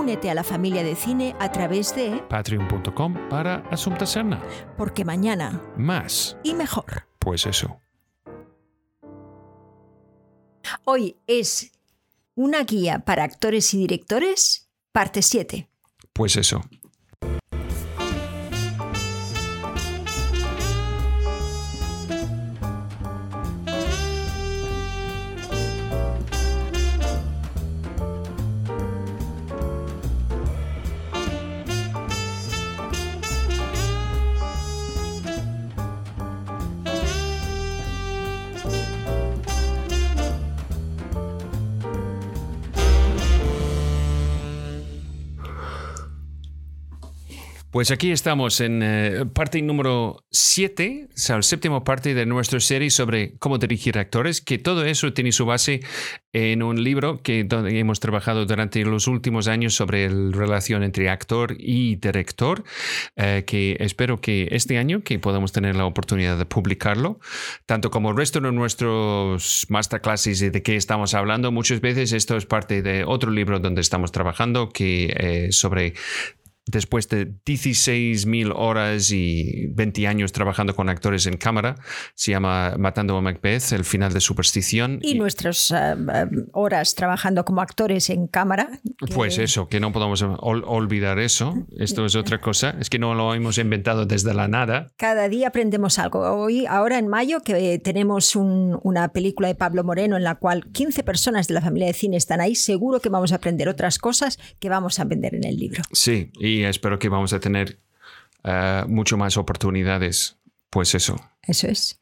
Únete a la familia de cine a través de Patreon.com para Asunta Serna. Porque mañana Más, y mejor. pues eso. Hoy es una guía para actores y directores, parte 7. Pues eso. Pues aquí estamos en eh, parte número 7, o sea, séptima parte de nuestra serie sobre cómo dirigir actores, que todo eso tiene su base en un libro que hemos trabajado durante los últimos años sobre la relación entre actor y director, eh, que espero que este año que podamos tener la oportunidad de publicarlo, tanto como el resto de nuestros masterclasses de qué estamos hablando. Muchas veces esto es parte de otro libro donde estamos trabajando que eh, sobre después de 16.000 horas y 20 años trabajando con actores en cámara, se llama Matando a Macbeth, el final de Superstición. Y nuestras eh, eh, horas trabajando como actores en cámara. que- Pues eso, que no podemos ol- olvidar eso. Esto es otra cosa. Es que no lo hemos inventado desde la nada. Cada día aprendemos algo. Hoy, ahora en mayo, que tenemos un- una película de Pablo Moreno en la cual 15 personas de la familia de cine están ahí, seguro que vamos a aprender otras cosas que vamos a aprender en el libro. Sí, y espero que vamos a tener eh, mucho más oportunidades. Pues eso. Eso es.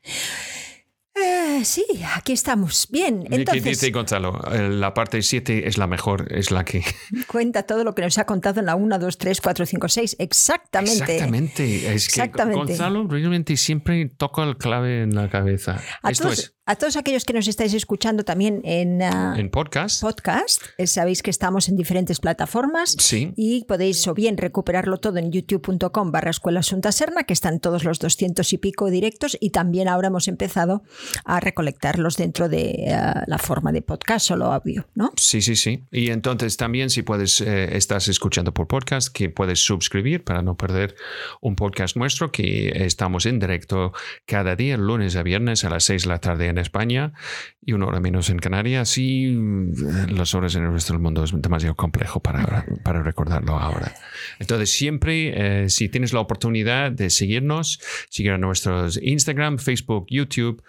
Eh, sí, aquí estamos. Bien, ¿Qué entonces dice Gonzalo? Eh, La parte 7 es la mejor, es la que... cuenta todo lo que nos ha contado en la 1, 2, 3, 4, 5, 6. Exactamente. Exactamente. Es que Exactamente. Gonzalo realmente siempre toca el clave en la cabeza. A Esto todos, es a todos aquellos que nos estáis escuchando también en, ah, en podcast. podcast, eh, sabéis que estamos en diferentes plataformas. Sí. Y podéis o bien recuperarlo todo en youtube.com barra escuela Asunta Serna, que están todos los 200 y pico directos, y también ahora hemos empezado a recolectarlos dentro de eh, la forma de podcast, solo audio, ¿no? Sí, sí, sí. Y entonces también si puedes, eh, estás escuchando por podcast, que puedes suscribir para no perder un podcast nuestro, que estamos en directo cada día, lunes a viernes a las 6 de la tarde en España y una hora menos en Canarias. Y mm, las horas en el resto del mundo es demasiado complejo para, para recordarlo ahora. Entonces siempre, eh, si tienes la oportunidad de seguirnos, seguir a nuestros Instagram, Facebook, YouTube,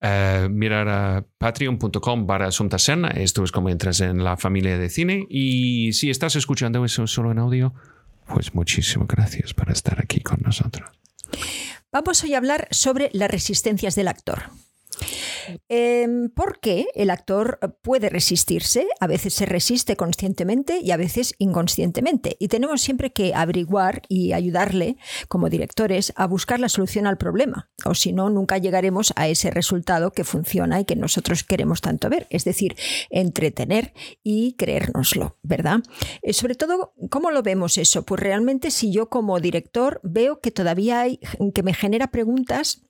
eh, mirar a patreon.com barra Asunta Serna. Esto es como entras en la familia de cine. Y si estás escuchando eso solo en audio, pues muchísimas gracias por estar aquí con nosotros. Vamos hoy a hablar sobre las resistencias del actor. Em, porque el actor puede resistirse, a veces se resiste conscientemente y a veces inconscientemente. Y tenemos siempre que averiguar y ayudarle, como directores, a buscar la solución al problema. O si no, nunca llegaremos a ese resultado que funciona y que nosotros queremos tanto ver. Es decir, entretener y creérnoslo, ¿verdad? Eh, sobre todo, ¿cómo lo vemos eso? Pues realmente si yo como director veo que todavía hay, que me genera preguntas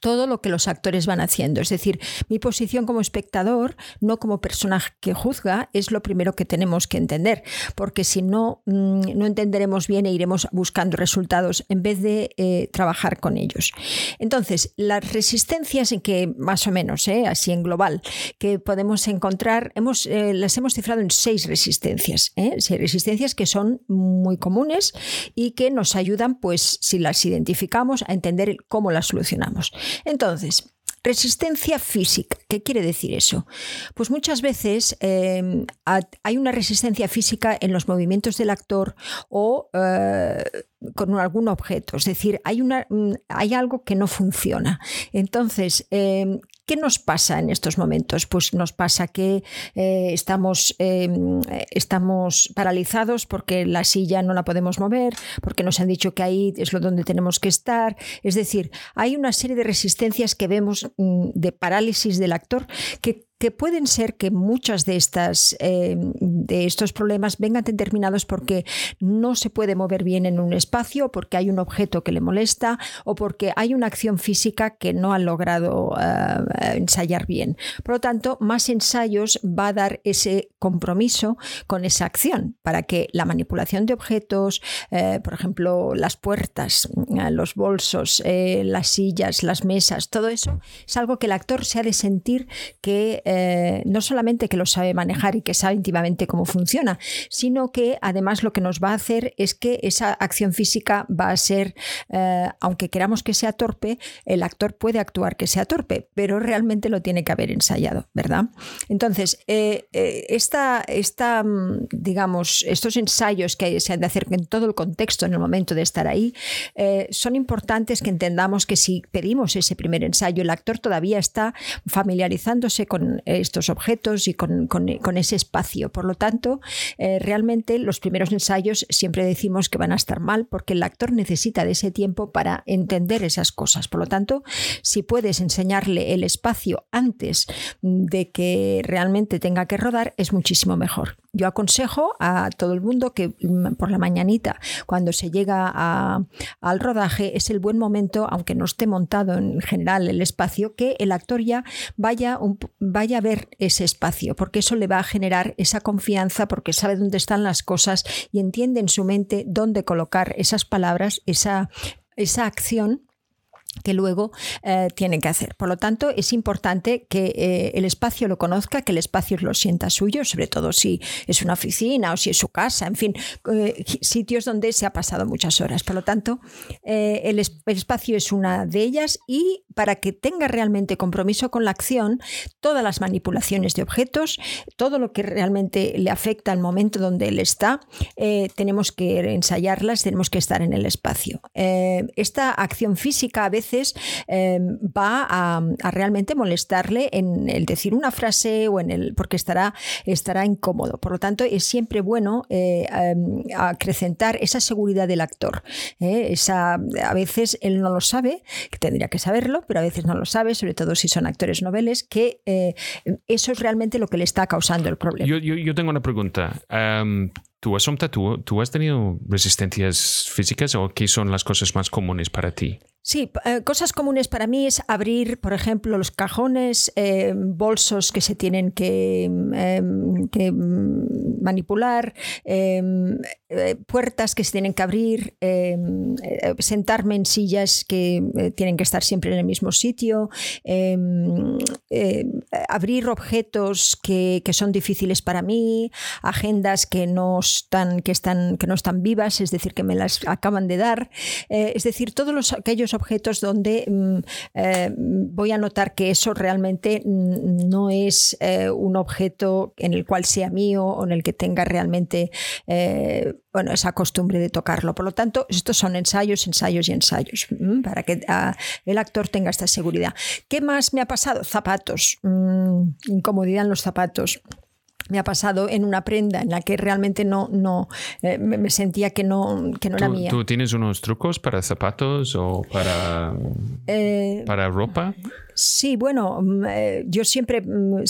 todo lo que los actores van haciendo. Es decir, mi posición como espectador, no como personaje que juzga, es lo primero que tenemos que entender, porque si no, mm, no entenderemos bien e iremos buscando resultados en vez de eh, trabajar con ellos. Entonces, las resistencias en que, más o menos, eh, así en global, que podemos encontrar, hemos, eh, las hemos cifrado en seis resistencias. Seis resistencias que son muy comunes y que nos ayudan, pues, si las identificamos, a entender cómo las solucionamos. Entonces, Resistencia física. ¿Qué quiere decir eso? Pues muchas veces eh, hay una resistencia física en los movimientos del actor o eh, con algún objeto. Es decir, hay, una, hay algo que no funciona. Entonces, eh, ¿Qué nos pasa en estos momentos? Pues nos pasa que eh, estamos, em, estamos paralizados porque la silla no la podemos mover, porque nos han dicho que ahí es lo donde tenemos que estar. Es decir, hay una serie de resistencias que vemos mm, de parálisis del actor que que pueden ser que muchas de estas eh, de estos problemas vengan determinados porque no se puede mover bien en un espacio, porque hay un objeto que le molesta o porque hay una acción física que no ha logrado eh, ensayar bien. Por lo tanto, más ensayos va a dar ese compromiso con esa acción para que la manipulación de objetos, eh, por ejemplo, las puertas, los bolsos, las sillas, las mesas, todo eso es algo que el actor se ha de sentir que eh, no solamente que lo sabe manejar y que sabe íntimamente cómo funciona, sino que además lo que nos va a hacer es que esa acción física va a ser, eh, aunque queramos que sea torpe, el actor puede actuar que sea torpe, pero realmente lo tiene que haber ensayado, ¿verdad? Entonces, eh, esta, esta, mm, digamos, estos ensayos que se han de hacer en todo el contexto en el momento de estar ahí, son importantes que entendamos que si pedimos ese primer ensayo, el actor todavía está familiarizándose con estos objetos y con, ese espacio. Por lo tanto, eh, realmente los primeros ensayos siempre decimos que van a estar mal porque el actor necesita de ese tiempo para entender esas cosas. Por lo tanto, si puedes enseñarle el espacio antes de que realmente tenga que rodar, es muchísimo mejor. Yo aconsejo a todo el mundo que mm, por la mañanita, cuando se llega al rodaje, es el buen momento, aunque no esté montado en general el espacio, que el actor ya vaya, vaya a ver ese espacio, porque eso le va a generar esa confianza, porque sabe dónde están las cosas y entiende en su mente dónde colocar esas palabras, esa, esa acción que luego eh, tienen que hacer. Por lo tanto, es importante que eh, el espacio lo conozca, que el espacio lo sienta suyo, sobre todo si es una oficina o si es su casa, en fin, eh, sitios donde se ha pasado muchas horas. Por lo tanto, el, espacio es una de ellas y para que tenga realmente compromiso con la acción, todas las manipulaciones de objetos, todo lo que realmente le afecta al momento donde él está, tenemos que ensayarlas, tenemos que estar en el espacio. esta acción física a veces Em, va a, realmente molestarle en el decir una frase o en el porque estará, estará incómodo. Por lo tanto, es siempre bueno eh, em, acrecentar esa seguridad del actor. ¿eh? esa, a veces él no lo sabe, que tendría que saberlo, pero a veces no lo sabe, sobre todo si son actores noveles, que eh, eso es realmente lo que le está causando el problema. Yo, tengo una pregunta. Em, ¿Tú, Asomta, ¿tú, ¿tú has tenido resistencias físicas o qué son las cosas más comunes para ti? Sí, eh, cosas comunes para mí es abrir, por ejemplo, los cajones, eh, bolsos que se tienen que, em, mm, manipular, em, eh, puertas que se tienen que abrir, em, sentarme en sillas que tienen que estar siempre en el mismo sitio, abrir objetos que, son difíciles para mí, agendas que no están, que están, que no están vivas, es decir, que me las acaban de dar, es decir, todos los, aquellos objetos donde mm, eh, voy a notar que eso realmente no es eh, un objeto en el cual sea mío o en el que tenga realmente eh, bueno, esa costumbre de tocarlo. Por lo tanto, estos son ensayos, ensayos y ensayos mm, para que ah, el actor tenga esta seguridad. ¿Qué más me ha pasado? Zapatos, mm, incomodidad en los zapatos me ha pasado en una prenda en la que realmente no, no eh, me sentía que no, que no era mía. ¿Tú tienes unos trucos para zapatos o para, eh, para ropa? Sí, bueno, mm, eh, yo siempre mm,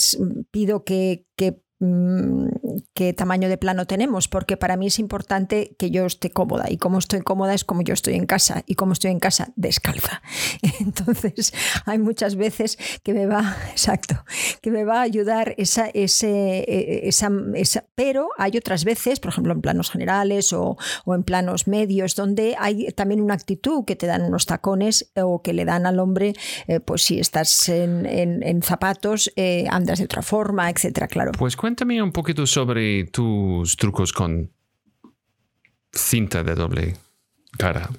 pido que, que qué tamaño de plano tenemos, porque para mí es importante que yo esté cómoda y como estoy cómoda es como yo estoy en casa y como estoy en casa descalza. Entonces hay muchas veces que me va, exacto, que me va a ayudar esa, ese, e, esa, pero hay otras veces, por ejemplo en planos generales o, o, en planos medios, donde hay también una actitud que te dan unos tacones o que le dan al hombre, eh, pues si estás en, en, zapatos, eh, andas de otra forma, etcétera, claro. Pues cuéntame un poquito sobre tus trucos con cinta de doble cara.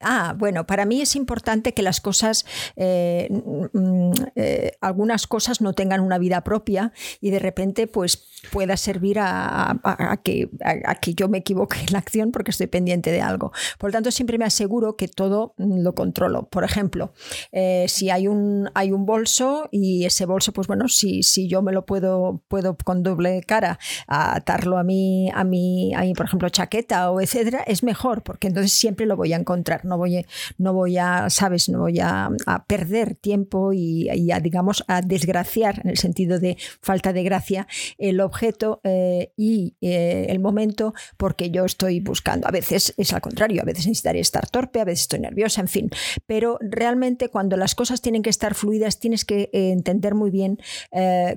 Ah, bueno, para mí es importante que las cosas, eh, mm, eh, algunas cosas no tengan una vida propia y de repente pues pueda servir a, que, a, que, yo me equivoque en la acción porque estoy pendiente de algo. Por lo tanto, siempre me aseguro que todo lo controlo. Por ejemplo, eh, si hay un, hay un bolso y ese bolso, pues bueno, si, si yo me lo puedo, puedo con doble cara atarlo a mí, a mí, a mí, por ejemplo, chaqueta o etcétera, es mejor porque entonces siempre lo voy a encontrar. No voy, no voy a, sabes, no voy a, perder tiempo y, a, digamos, a desgraciar en el sentido de falta de gracia el objeto eh, y eh, el momento porque yo estoy buscando. A veces es al contrario, a veces necesitaré estar torpe, a veces estoy nerviosa, en fin. Pero realmente cuando las cosas tienen que estar fluidas, tienes que eh, entender muy bien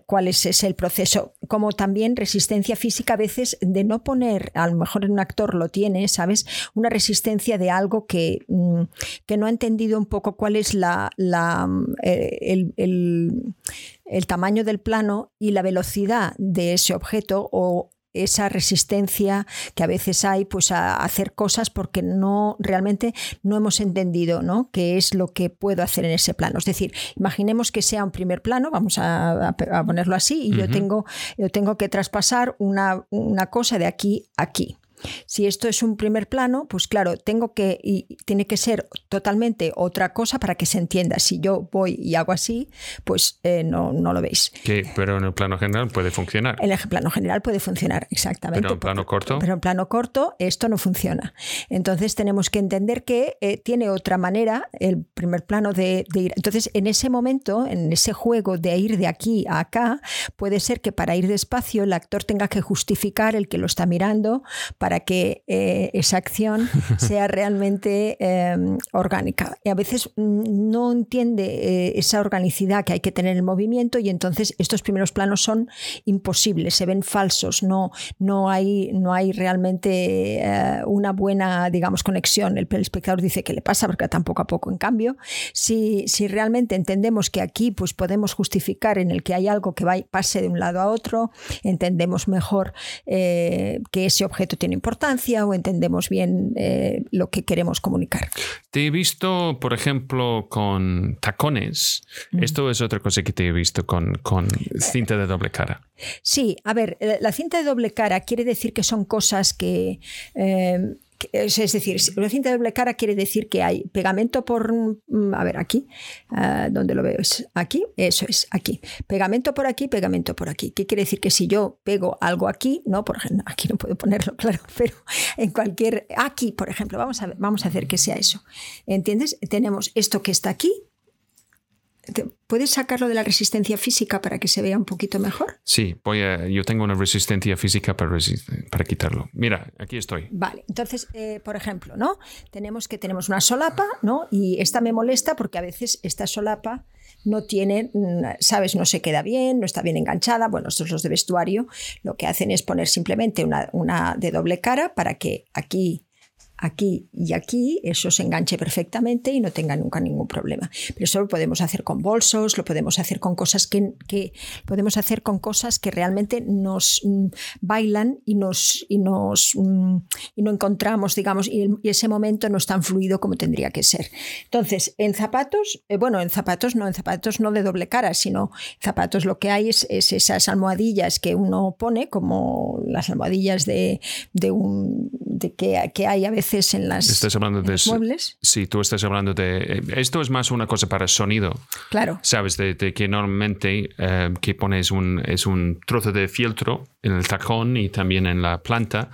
cuál es, el proceso. Como también resistencia física a veces de no poner, a lo mejor en un actor lo tiene, ¿sabes? Una resistencia de algo que, mm, que no ha entendido un poco cuál es la, el, el tamaño del plano y la velocidad de ese objeto o esa resistencia que a veces hay pues a hacer cosas porque no realmente no hemos entendido ¿no? qué es lo que puedo hacer en ese plano. Es decir, imaginemos que sea un primer plano, vamos a, ponerlo así, y yo, tengo, yo tengo que traspasar una, una cosa de aquí a aquí. Si esto es un primer plano, pues claro, tengo que y tiene que ser totalmente otra cosa para que se entienda. Si yo voy y hago así, pues eh, no, no lo veis. pero en el plano general puede funcionar. En el plano general puede funcionar, exactamente. Pero en plano corto. Pero en plano corto esto no funciona. Entonces tenemos que entender que eh, tiene otra manera el primer plano de, de ir. Entonces en ese momento, en ese juego de ir de aquí a acá, puede ser que para ir despacio el actor tenga que justificar el que lo está mirando para para que eh, esa acción sea realmente em, orgánica. Y a veces mm, no entiende eh, esa organicidad que hay que tener en el movimiento y entonces estos primeros planos son imposibles, se ven falsos, no, no, hay, no hay realmente eh, una buena, digamos, conexión. El, espectador dice que le pasa porque tampoco a poco. En cambio, si, si realmente entendemos que aquí pues, podemos justificar en el que hay algo que va, pase de un lado a otro, entendemos mejor que ese objeto tiene importancia o entendemos bien eh, lo que queremos comunicar. Te he visto, por ejemplo, con tacones. Mm. Esto es otra cosa que te he visto con, con cinta de doble cara. Sí, a ver, eh, la cinta de doble cara quiere decir que son cosas que... Eh, es decir, una cinta de doble cara quiere decir que hay pegamento por, mm, a ver, aquí, ah, donde lo veo es aquí, eso es, aquí. Pegamento por aquí, pegamento por aquí. ¿Qué quiere decir? Que si yo pego algo aquí, no, por ejemplo, aquí no puedo ponerlo, claro, pero en cualquier, aquí, por ejemplo, vamos a, vamos a hacer que sea eso. ¿Entiendes? Tenemos esto que está aquí, ¿Puedes sacarlo de la resistencia física para que se vea un poquito mejor? Sí, voy a, yo tengo una resistencia física para, para quitarlo. Mira, aquí estoy. Vale, entonces, eh, por ejemplo, ¿no? Tenemos que tenemos una solapa, ¿no? Y esta me molesta porque a veces esta solapa no tiene, mm, sabes, no se queda bien, no está bien enganchada. Bueno, estos los de vestuario lo que hacen es poner simplemente una, una de doble cara para que aquí aquí y aquí, eso se enganche perfectamente y no tenga nunca ningún problema. Pero eso lo podemos hacer con bolsos, lo podemos hacer con cosas que, que podemos hacer con cosas que realmente nos mm, bailan y nos y nos mm, y no encontramos, digamos, y, ese momento no es tan fluido como tendría que ser. Entonces, en zapatos, eh, bueno, en zapatos no, en zapatos no de doble cara, sino zapatos lo que hay es, esas almohadillas que uno pone, como las almohadillas de, de un de que, que hay a veces en las estás hablando de, muebles. Sí, tú estás hablando de... Eh, esto es más una cosa para sonido. Claro. Sabes, de, que normalmente eh, que pones un, es un trozo de fieltro en el tacón y también en la planta,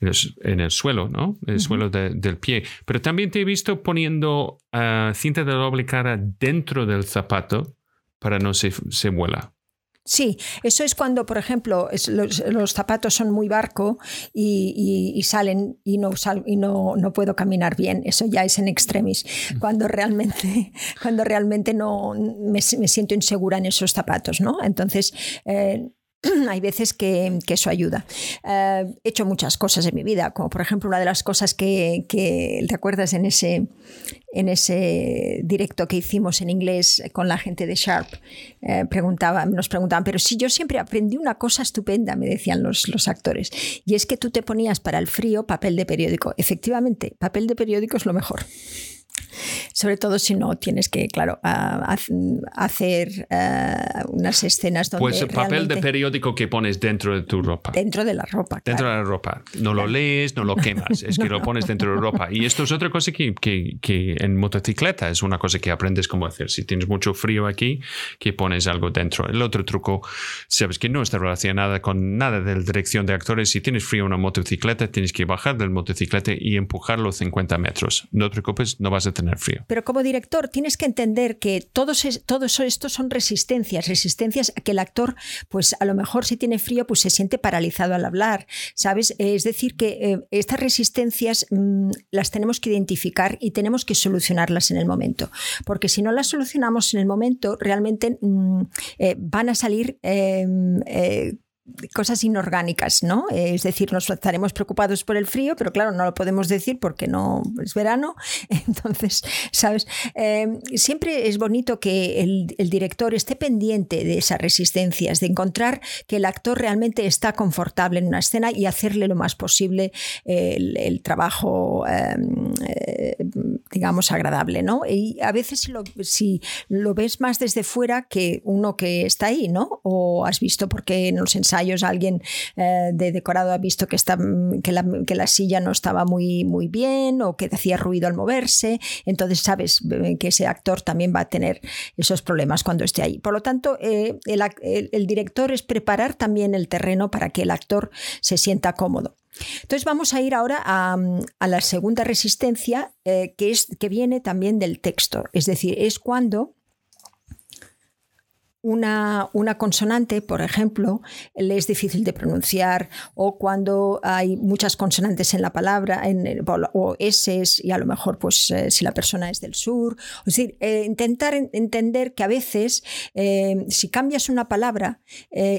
en el, suelo, ¿no? En el suelo del pie. Pero también te he visto poniendo eh, cinta de doble cara dentro del zapato para no se, se vuela. Sí, eso es cuando, por ejemplo, los, zapatos son muy barco y, salen y, no, y no, no, puedo caminar bien. Eso ya es en extremis. Cuando realmente, cuando realmente no me, siento insegura en esos zapatos, ¿no? Entonces, eh, hay veces que, eso ayuda. Eh, he hecho muchas cosas en mi vida, como por ejemplo una de las cosas que, ¿te acuerdas en ese, en ese directo que hicimos en inglés con la gente de Sharp? Eh, preguntaba, nos preguntaban, pero si yo siempre aprendí una cosa estupenda, me decían los, los actores, y es que tú te ponías para el frío papel de periódico. Efectivamente, papel de periódico es lo mejor sobre todo si no tienes que, claro, hacer eh, unas escenas donde... Pues papel de periódico que pones dentro de tu ropa. Dentro de la ropa. Dentro de la ropa. No lo lees, no lo quemas, es que lo pones dentro de la ropa. Y esto es otra cosa que, que, que, en motocicleta es una cosa que aprendes cómo hacer. Si tienes mucho frío aquí, que pones algo dentro. El otro truco, sabes que no está relacionado con nada de la dirección de actores. Si tienes frío en una motocicleta, tienes que bajar del motocicleta y empujarlo 50 metros. No te preocupes, no vas a tener frío. Pero como director tienes que entender que todos, estos son resistencias, resistencias a que el actor, pues a lo mejor si tiene frío, pues se siente paralizado al hablar, ¿sabes? Es decir, que eh, estas resistencias mm, las tenemos que identificar y tenemos que solucionarlas en el momento, porque si no las solucionamos en el momento, realmente mm, eh, van a salir em, eh, cosas inorgánicas, ¿no? Es decir, nos estaremos preocupados por el frío, pero claro, no lo podemos decir porque no es verano. Entonces, ¿sabes? Em, siempre es bonito que el, director esté pendiente de esas resistencias, de encontrar que el actor realmente está confortable en una escena y hacerle lo más posible el, trabajo, em, eh, digamos, agradable, ¿no? Y a veces si lo, ves más desde fuera que uno que está ahí, ¿no? O has visto porque en los alguien eh, de decorado ha visto que, está, que, la, silla no estaba muy, muy bien o que hacía ruido al moverse, entonces sabes eh, que ese actor también va a tener esos problemas cuando esté ahí. Por lo tanto, eh, el, director es preparar también el terreno para que el actor se sienta cómodo. Entonces vamos a ir ahora a, la segunda resistencia que, es, que viene también del texto, es decir, es cuando una, una, consonante, por ejemplo, le es difícil de pronunciar, o cuando hay muchas consonantes en la palabra, en, o S, y a lo mejor pues, eh, si la persona es del sur. Es decir, eh, intentar entender que a veces, eh, si cambias una palabra,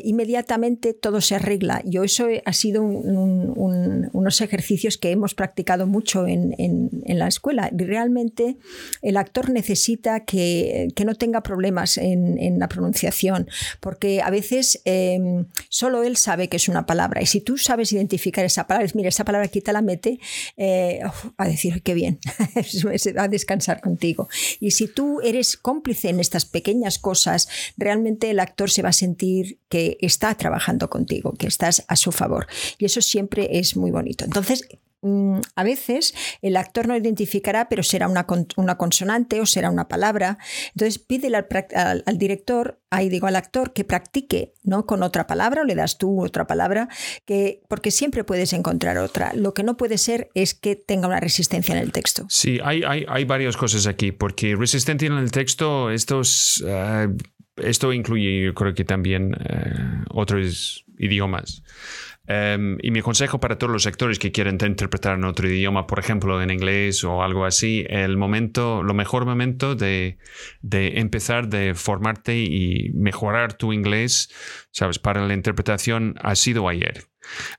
inmediatamente todo se arregla. Yo eso ha sido unos ejercicios que hemos practicado mucho en, en, la escuela. Realmente el actor necesita que, que no tenga problemas en, en la pronunciación porque a veces em, solo él sabe que es una palabra y si tú sabes identificar esa palabra, mira, esa palabra aquí te la mete, eh, a decir, qué bien, a descansar contigo. Y si tú eres cómplice en estas pequeñas cosas, realmente el actor se va a sentir que está trabajando contigo, que estás a su favor. Y eso siempre es muy bonito. Entonces, a veces el actor no identificará, pero será una, una consonante o será una palabra. Entonces pídele al, director, ahí digo al actor, que practique ¿no? con otra palabra o le das tú otra palabra, que, porque siempre puedes encontrar otra. Lo que no puede ser es que tenga una resistencia en el texto. Sí, hay, hay, varias cosas aquí, porque resistencia en el texto, estos, uh, esto incluye, yo creo que también uh, otros idiomas. Em, y mi consejo para todos los actores que quieren interpretar en otro idioma, por ejemplo en inglés o algo así, el momento, lo mejor momento de, de empezar de formarte y mejorar tu inglés, sabes, para la interpretación ha sido ayer.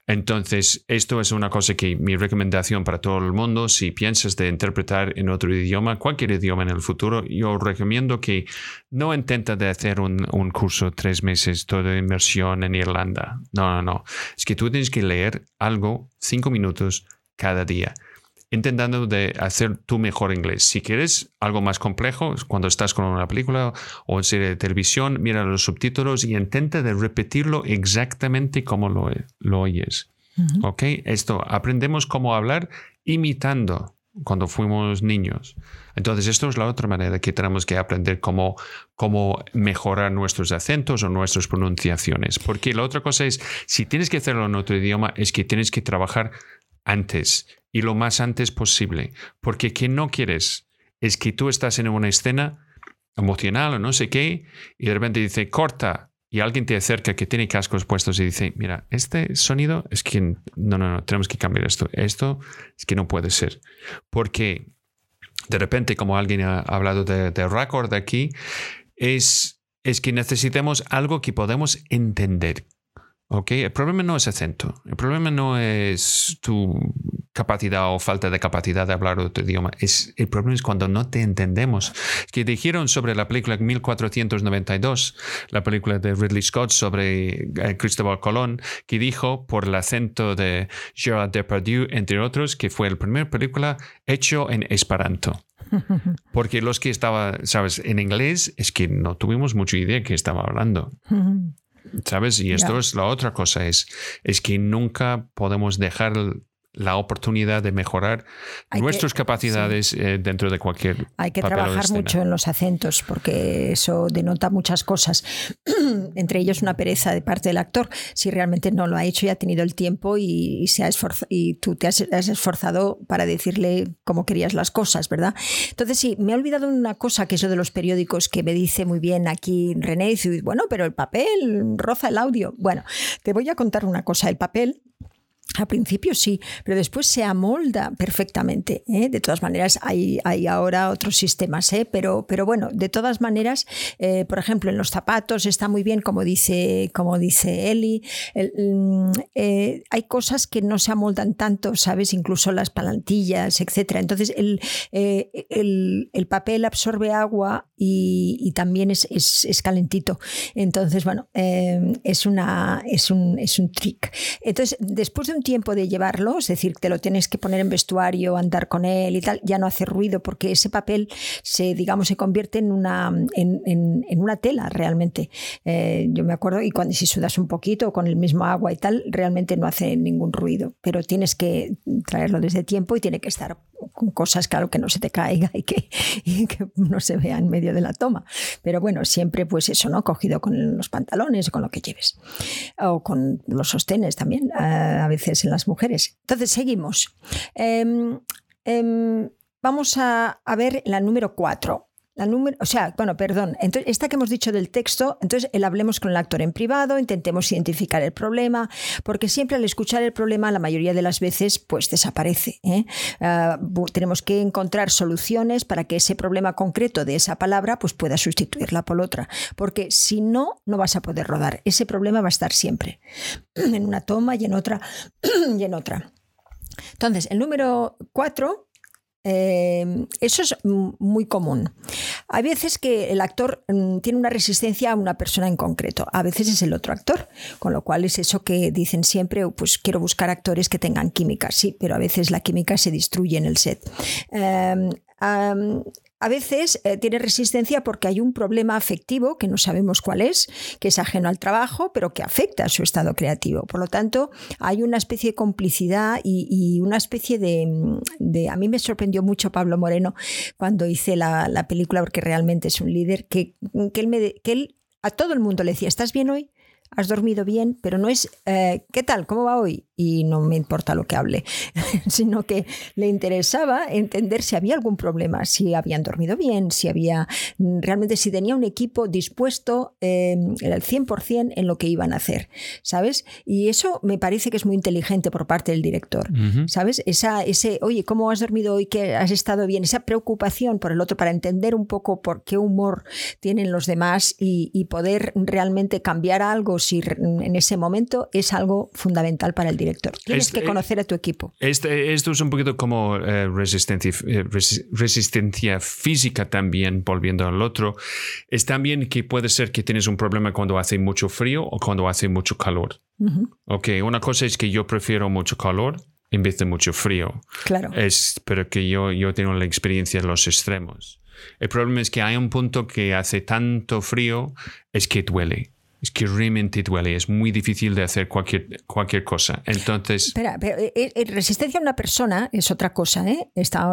Entonces, esto es una cosa que mi recomendación para todo el mundo, si piensas de interpretar en otro idioma, cualquier idioma en el futuro, yo recomiendo que no intenta de hacer un, curso tres meses, toda inmersión en Irlanda. No, no, no. Es que tú tienes que leer algo cinco minutos cada día intentando de hacer tu mejor inglés. Si quieres algo más complejo, cuando estás con una película o en serie de televisión, mira los subtítulos y intenta de repetirlo exactamente como lo, lo oyes. ¿Ok? Esto, aprendemos cómo hablar imitando cuando fuimos niños. Entonces, esto es la otra manera que tenemos que aprender cómo, cómo mejorar nuestros acentos o nuestras pronunciaciones. Porque la otra cosa es, si tienes que hacerlo en otro idioma, es que tienes que trabajar antes y lo más antes posible. Porque que no quieres es que tú estás en una escena emocional o no sé qué y de repente dice corta y alguien te acerca que tiene cascos puestos y dice, mira, este sonido es que no, no, no, tenemos que cambiar esto. Esto es que no puede ser. Porque de repente, como alguien ha hablado de, de aquí, es, es que necesitamos algo que podemos entender ¿ok? El problema no es acento, el problema no es tu capacidad o falta de capacidad de hablar otro idioma, es, el problema es cuando no te entendemos. Que dijeron sobre la película 1492, la película de Ridley Scott sobre eh, Cristóbal Colón, que dijo por el acento de Gerard Depardieu, entre otros, que fue la primera película hecho en Esperanto. Porque los que estaban, sabes, en inglés es que no tuvimos mucha idea que estaba hablando. ¿Sabes? Y esto es la otra cosa, es, es que nunca podemos dejar la oportunidad de mejorar nuestras capacidades eh, dentro de cualquier. Hay que trabajar mucho en los acentos porque eso denota muchas cosas, entre ellos una pereza de parte del actor. Si realmente no lo ha hecho y ha tenido el tiempo y, se ha y tú te has, esforzado para decirle cómo querías las cosas, ¿verdad? Entonces sí, me he olvidado una cosa que es lo de los periódicos que me dice muy bien aquí René. Dice, bueno, pero el papel roza el audio. Bueno, te voy a contar una cosa. El papel al principio sí, pero después se amolda perfectamente. ¿eh? De todas maneras, hay, hay, ahora otros sistemas, ¿eh? pero, pero bueno, de todas maneras, eh, por ejemplo, en los zapatos está muy bien, como dice, como dice Eli. Mm, hay cosas que no se amoldan tanto, ¿sabes? Incluso las palantillas, etc. Entonces, el, el, papel absorbe agua y, también es, es, calentito. Entonces, bueno, es, una, es, un, es un trick. Entonces, después de tiempo de llevarlo, es decir, te lo tienes que poner en vestuario, andar con él y tal, ya no hace ruido porque ese papel se, digamos, se convierte en una, en, una tela realmente. Eh, yo me acuerdo, y cuando si sudas un poquito con el mismo agua y tal, realmente no hace ningún ruido, pero tienes que traerlo desde tiempo y tiene que estar con cosas, claro, que no se te caiga y que, y que no se vea en de la toma. Pero bueno, siempre pues eso, ¿no? Cogido con los pantalones, con lo que lleves. O con los sostenes también. A veces en las mujeres. Entonces, seguimos. Em, em, vamos a, ver la número 4. La número, o sea, bueno, perdón, entonces, esta que hemos dicho del texto, entonces el hablemos con el actor en privado, intentemos identificar el problema, porque siempre al escuchar el problema, la mayoría de las veces, pues desaparece. ¿eh? Ah, tenemos que encontrar soluciones para que ese problema concreto de esa palabra, pues pueda sustituirla por otra, porque si no, no vas a poder rodar. Ese problema va a estar siempre, en una toma y en otra y en otra. Entonces, el número cuatro Em, eso es muy común. Hay veces que el actor mm, tiene una resistencia a una persona en concreto, a veces es el otro actor, con lo cual es eso que dicen siempre, pues quiero buscar actores que tengan química, sí, pero a veces la química se destruye en el set. Em, a veces eh, tiene resistencia porque hay un problema afectivo que no sabemos cuál es, que es ajeno al trabajo, pero que afecta a su estado creativo. Por lo tanto, hay una especie de complicidad y, una especie de, A mí me sorprendió mucho Pablo Moreno cuando hice la, película, porque realmente es un líder, que, que, él me, que él a todo el mundo le decía, ¿estás bien hoy? ¿Has dormido bien? Pero no es, eh, ¿qué tal? ¿Cómo va hoy? y no me importa lo que hable, sino que le interesaba entender si había algún problema, si habían dormido bien, si había realmente si tenía un equipo dispuesto eh, al 100% en lo que iban a hacer, ¿sabes? Y eso me parece que es muy inteligente por parte del director, ¿sabes? Esa, ese, oye, ¿cómo has dormido hoy? ¿Que has estado bien? Esa preocupación por el otro para entender un poco por qué humor tienen los demás y, y poder realmente cambiar algo si en ese momento es algo fundamental para el director. Tienes que conocer a tu equipo. Este, esto es un poquito como eh, resistencia, eh, resistencia física también, volviendo al otro. Es también que puede ser que tienes un problema cuando hace mucho frío o cuando hace mucho calor. Ok, una cosa es que yo prefiero mucho calor en vez de mucho frío. Claro. Es, pero que yo, yo tengo la experiencia de los extremos. El problema es que hay un punto que hace tanto frío, es que duele es que realmente duele, es muy difícil de hacer cualquier, cualquier cosa. Entonces... Espera, pero eh, eh, resistencia a una persona es otra cosa, ¿eh?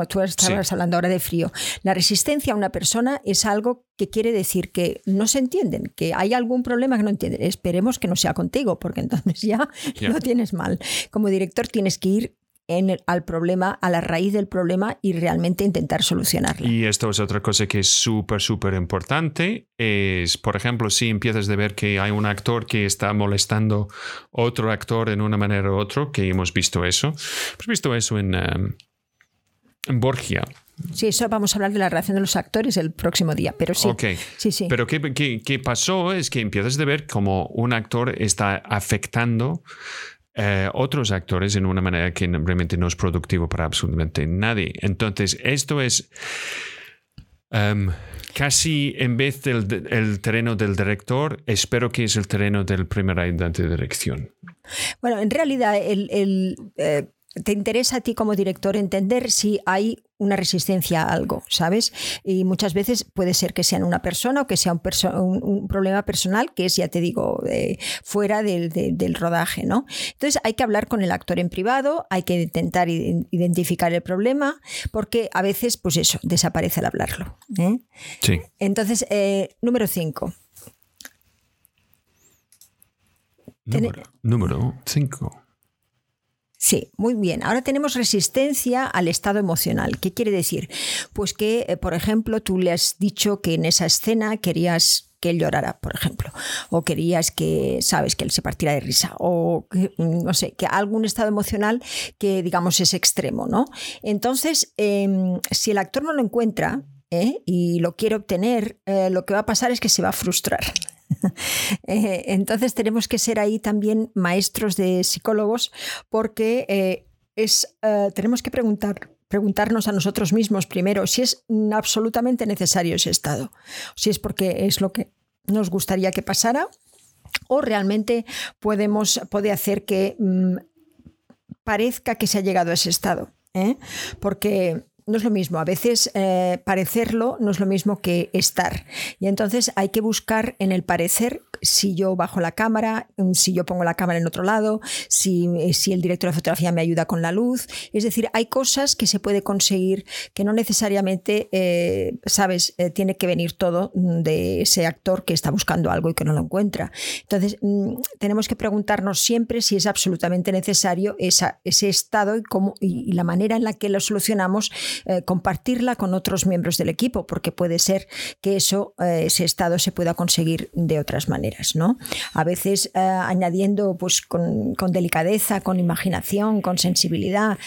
tú estabas hablando ahora de frío. La resistencia a una persona es algo que quiere decir que no se entienden, que hay algún problema que no entienden. Esperemos que no sea contigo, porque entonces ya lo tienes mal. Como director tienes que ir en al problema, a la raíz del problema y realmente intentar solucionarlo. Y esto es otra cosa que es súper, súper importante. Es, por ejemplo, si empiezas a ver que hay un actor que está molestando otro actor en una manera u otra, que hemos visto eso. Hemos visto eso en, um, en Borgia. Sí, eso vamos a hablar de la relación de los actores el próximo día, pero sí. sí, sí. Pero ¿qué, qué, pasó? Es que empiezas a ver cómo un actor está afectando eh, otros actores en una manera que realmente no es productivo para absolutamente nadie. Entonces, esto es em, casi en vez del terreno del director, espero que es el terreno del primer ayudante de dirección. Bueno, en realidad el, eh, te interesa a ti como director entender si hay una resistencia a algo, ¿sabes? Y muchas veces puede ser que sea una persona o que sea un, problema personal que es, ya te digo, fuera del, del, rodaje, ¿no? Entonces hay que hablar con el actor en privado, hay que intentar identificar el problema, porque a veces, pues eso, desaparece al hablarlo. ¿eh? Sí. Entonces, eh, número 5. Número 5. Sí, muy bien. Ahora tenemos resistencia al estado emocional. ¿Qué quiere decir? Pues que, eh, por ejemplo, tú le has dicho que en esa escena querías que él llorara, por ejemplo, o querías que, sabes, que él se partiera de risa, o mm, no sé, que algún estado emocional que, digamos, es extremo, ¿no? Entonces, em, si el actor no lo encuentra, ¿eh? y lo quiere obtener, eh, lo que va a pasar es que se va a frustrar. Eh, entonces tenemos que ser ahí también maestros de psicólogos porque eh, es, eh, tenemos que preguntar, preguntarnos a nosotros mismos primero si es absolutamente necesario ese estado, si es porque es lo que nos gustaría que pasara o realmente podemos, puede hacer que mm, parezca que se ha llegado a ese estado. Porque no es lo mismo. A veces eh, parecerlo no es lo mismo que estar. Y entonces hay que buscar en el parecer si yo bajo la cámara, mm, si yo pongo la cámara en otro lado, si, eh, si el director de fotografía me ayuda con la luz. Es decir, hay cosas que se puede conseguir que no necesariamente, eh, sabes, tiene que venir todo de ese actor que está buscando algo y que no lo encuentra. Entonces, mm, tenemos que preguntarnos siempre si es absolutamente necesario esa, ese estado y, cómo, y la manera en la que lo solucionamos eh, compartirla con otros miembros del equipo, porque puede ser que eso, eh, ese estado se pueda conseguir de otras maneras. ¿no? A veces eh, añadiendo pues, con, delicadeza, con imaginación, con sensibilidad,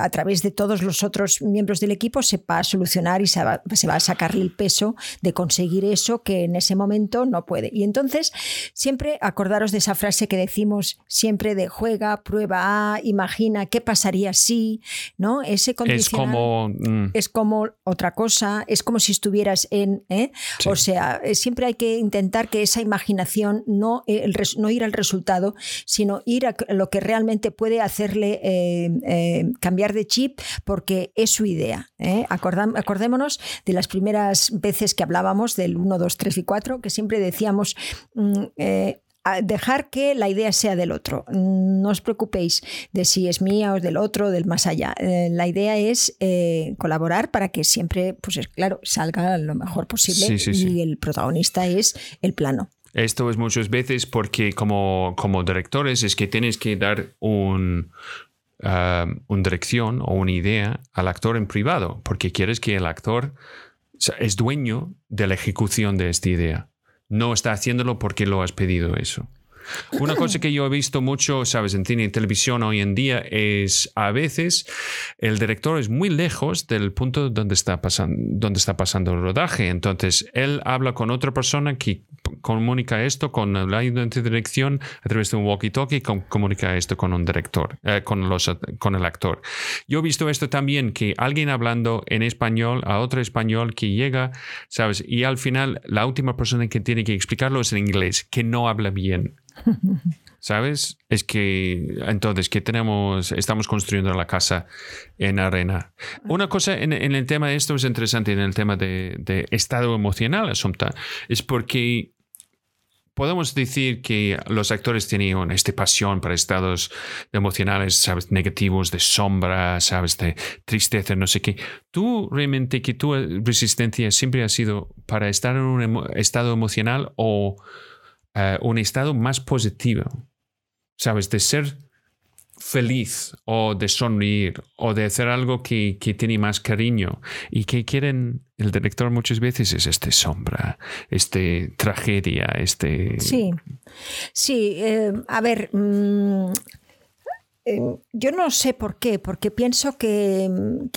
a través de todos los otros miembros del equipo se va a solucionar y se va, se va a sacarle el peso de conseguir eso que en ese momento no puede. Y entonces, siempre acordaros de esa frase que decimos siempre de juega, prueba A, imagina qué pasaría si, ¿no? Ese es como... Mm. Es como otra cosa, es como si estuvieras en... ¿eh? O sea, eh, siempre hay que intentar que esa imaginación no, eh, no ir al resultado, sino ir a lo que realmente puede hacerle cambiar de chip porque es su idea. acordémonos de las primeras veces que hablábamos del 1, 2, 3 y 4, que siempre decíamos... Mm, dejar que la idea sea del otro. No os preocupéis de si es mía o es del otro, del más allá. Eh, la idea es eh, colaborar para que siempre, pues es claro, salga lo mejor posible y el protagonista es el plano. Esto es muchas veces porque como, como directores es que tienes que dar un, um, una dirección o una idea al actor en privado, porque quieres que el actor es dueño de la ejecución de esta idea no está haciéndolo porque lo has pedido eso. Una cosa que yo he visto mucho, sabes, en cine y televisión hoy en día es a veces el director es muy lejos del punto donde está pasando, donde está pasando el rodaje. Entonces él habla con otra persona que comunica esto con la dirección a través de un walkie-talkie y comunica esto con un director, eh, con, los, con el actor. Yo he visto esto también, que alguien hablando en español a otro español que llega, sabes, y al final la última persona que tiene que explicarlo es en inglés, que no habla bien. ¿Sabes? Es que entonces, que tenemos? Estamos construyendo la casa en arena. Una cosa en, el tema de esto es interesante, en el tema de, estado emocional, Asunta, es porque podemos decir que los actores tienen esta pasión para estados emocionales, ¿sabes? Negativos, de sombra, ¿sabes? De tristeza, no sé qué. ¿Tú realmente que tu resistencia siempre ha sido para estar en un estado emocional o eh, un estado más positivo, ¿sabes? De ser feliz o de sonreír o de hacer algo que, tiene más cariño y que quieren el director muchas veces es este sombra, este tragedia, este... Sí, sí, eh, a ver... Mm, Em, yo no sé por qué, porque pienso que,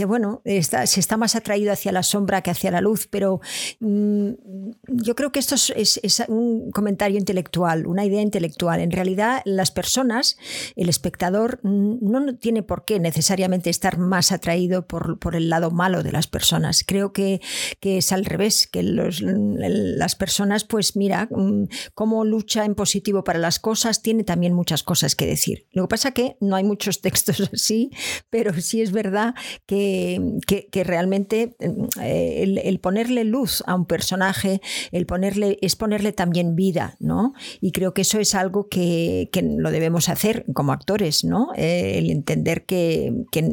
bueno, se está más atraído hacia la sombra que hacia la luz, pero mm, yo creo que esto es, un comentario intelectual, una idea intelectual. En realidad, las personas, el espectador, no tiene por qué necesariamente estar más atraído por, el lado malo de las personas. Creo que, es al revés, que las personas, pues mira, mm, cómo lucha en positivo para las cosas, tiene también muchas cosas que decir. Lo que pasa que no hay muchos textos así, pero sí es verdad que, realmente eh, el, ponerle luz a un personaje, el ponerle, es ponerle también vida, ¿no? Y creo que eso es algo que, lo debemos hacer como actores, ¿no? Eh, el entender que, que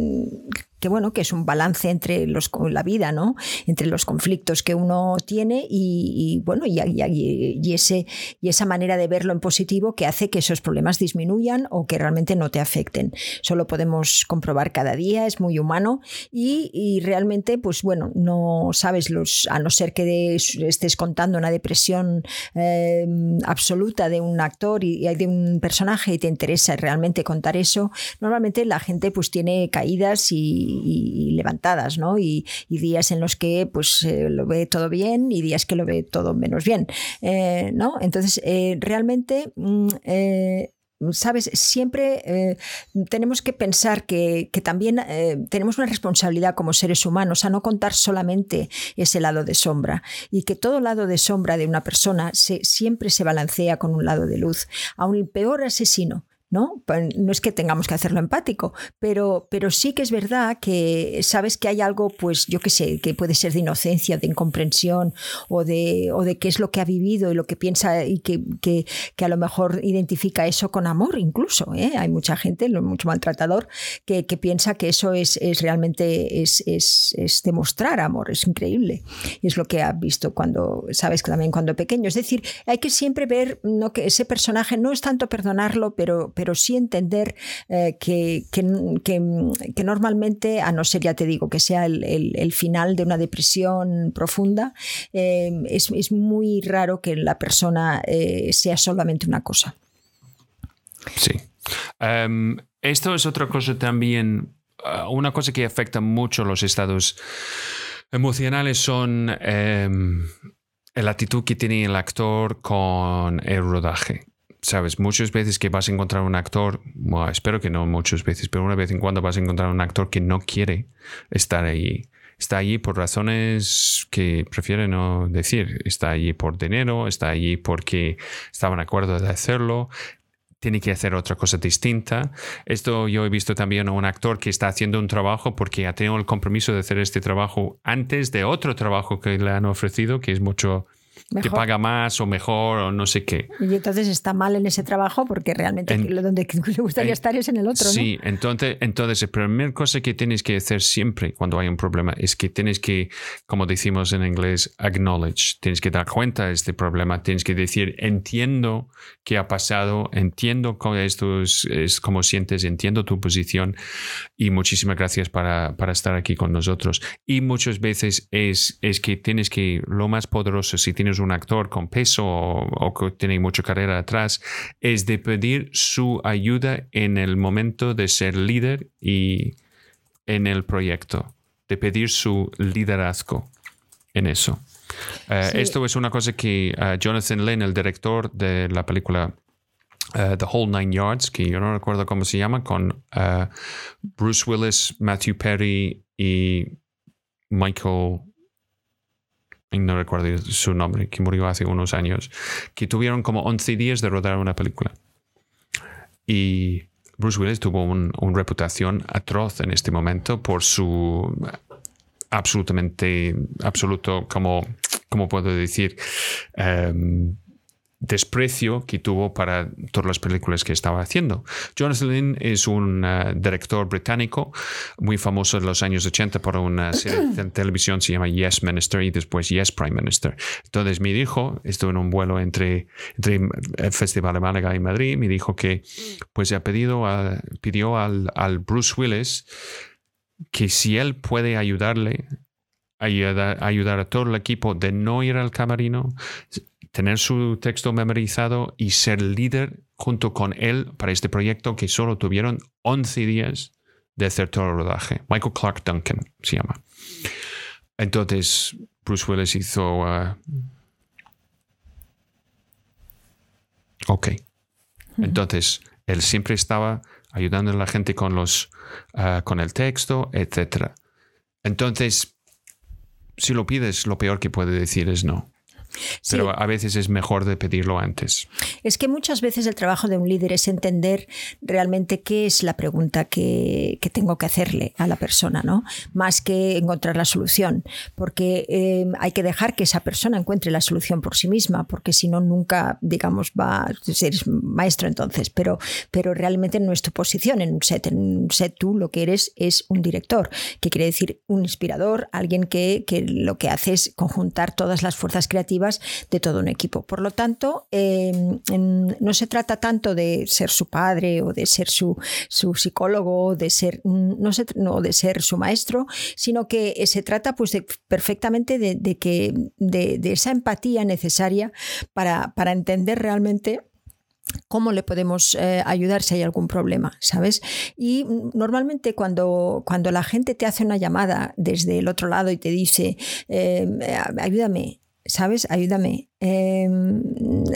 bueno, que es un balance entre los, la vida, ¿no? Entre los conflictos que uno tiene y, bueno, y, y, ese, y esa manera de verlo en positivo que hace que esos problemas disminuyan o que realmente no te afecten. Solo podemos comprobar cada día, es muy humano y, realmente, pues bueno, no sabes los, a no ser que estés contando una depresión em, absoluta de un actor y, de un personaje y te interesa realmente contar eso, normalmente la gente pues tiene caídas y y, levantadas, ¿no? Y, días en los que pues eh, lo ve todo bien y días que lo ve todo menos bien, eh, ¿no? Entonces, eh, realmente... Mm, Sabes, siempre tenemos que pensar que, también tenemos una responsabilidad como seres humanos a no contar solamente ese lado de sombra y que todo lado de sombra de una persona se, siempre se balancea con un lado de luz. Aún el peor asesino ¿no? No es que tengamos que hacerlo empático, pero, pero sí que es verdad que sabes que hay algo, pues yo qué sé, que puede ser de inocencia, de incomprensión o de, o de qué es lo que ha vivido y lo que piensa y que, que, a lo mejor identifica eso con amor incluso. ¿eh? Hay mucha gente, mucho maltratador, que, que piensa que eso es, es realmente es, es, es, demostrar amor, es increíble. Y es lo que ha visto cuando, sabes, que también cuando pequeño. Es decir, hay que siempre ver ¿no? que ese personaje no es tanto perdonarlo, pero pero sí entender eh, que, que, normalmente, a no ser, ya te digo, que sea el, final de una depresión profunda, eh, es, muy raro que la persona eh, sea solamente una cosa. Sí. Em, esto es otra cosa también, una cosa que afecta mucho los estados emocionales son em, la actitud que tiene el actor con el rodaje sabes, muchas veces que vas a encontrar un actor, espero que no muchas veces, pero una vez en cuando vas a encontrar un actor que no quiere estar ahí. Está allí por razones que prefiere no decir. Está allí por dinero, está allí porque estaba en acuerdo de hacerlo, tiene que hacer otra cosa distinta. Esto yo he visto también a un actor que está haciendo un trabajo porque ha tenido el compromiso de hacer este trabajo antes de otro trabajo que le han ofrecido, que es mucho que paga más o mejor o no sé qué. Y entonces está mal en ese trabajo porque realmente lo donde le gustaría estar es en el otro. Sí, entonces, entonces la primera cosa que tienes que hacer siempre cuando hay un problema es que tienes que, como decimos en inglés, acknowledge, tienes que dar cuenta de este problema, tienes que decir, entiendo qué ha pasado, entiendo cómo esto es, es cómo sientes, entiendo tu posición y muchísimas gracias para, para estar aquí con nosotros. Y muchas veces es, es que tienes que, lo más poderoso, si tienes un actor con peso o, que tiene mucha carrera atrás, es de pedir su ayuda en el momento de ser líder y en el proyecto, de pedir su liderazgo en eso. Eh, esto es una cosa que eh, Jonathan Lynn, el director de la película eh, The Whole Nine Yards, que yo no recuerdo cómo se llama, con Bruce Willis, Matthew Perry y Michael no recuerdo su nombre, que murió hace unos años, que tuvieron como 11 días de rodar una película. Y Bruce Willis tuvo una reputación atroz en este momento por su absolutamente, absoluto, como, como puedo decir, em, desprecio que tuvo para todas las películas que estaba haciendo. Jonathan Lynn es un uh, director británico muy famoso en los años 80 por una serie de televisión se llama Yes Minister y después Yes Prime Minister. Entonces me dijo, estuve en un vuelo entre, entre el Festival de Málaga y Madrid, me dijo que pues ha pedido a, pidió al, al Bruce Willis que si él puede ayudarle ayudar, ayudar a todo el equipo de no ir al camarino, tener su texto memorizado y ser líder junto con él para este proyecto que solo tuvieron 11 días de hacer todo el rodaje. Michael Clark Duncan se llama. Entonces, Bruce Willis hizo... Uh, ok. Entonces, él siempre estaba ayudando a la gente con, los, uh, con el texto, etc. Entonces, si lo pides, lo peor que puede decir es no. Pero a veces es mejor de pedirlo antes. Es que muchas veces el trabajo de un líder es entender realmente qué es la pregunta que, tengo que hacerle a la persona, ¿no? Más que encontrar la solución. Porque eh, hay que dejar que esa persona encuentre la solución por sí misma, porque si no, nunca, digamos, va a ser maestro entonces. Pero, pero realmente no es tu posición en un set. En un set tú lo que eres es un director, que quiere decir un inspirador, alguien que, que lo que hace es conjuntar todas las fuerzas creativas de todo un equipo. Por lo tanto, em, no se trata tanto de ser su padre o de ser su, su psicólogo, de ser, no, no, de ser su maestro, sino que se trata pues, de, perfectamente de, que, de, esa empatía necesaria para, para entender realmente cómo le podemos eh, ayudar si hay algún problema, ¿sabes? Y normalmente cuando, cuando la gente te hace una llamada desde el otro lado y te dice, em, ayúdame, ¿sabes? Ayúdame. Em,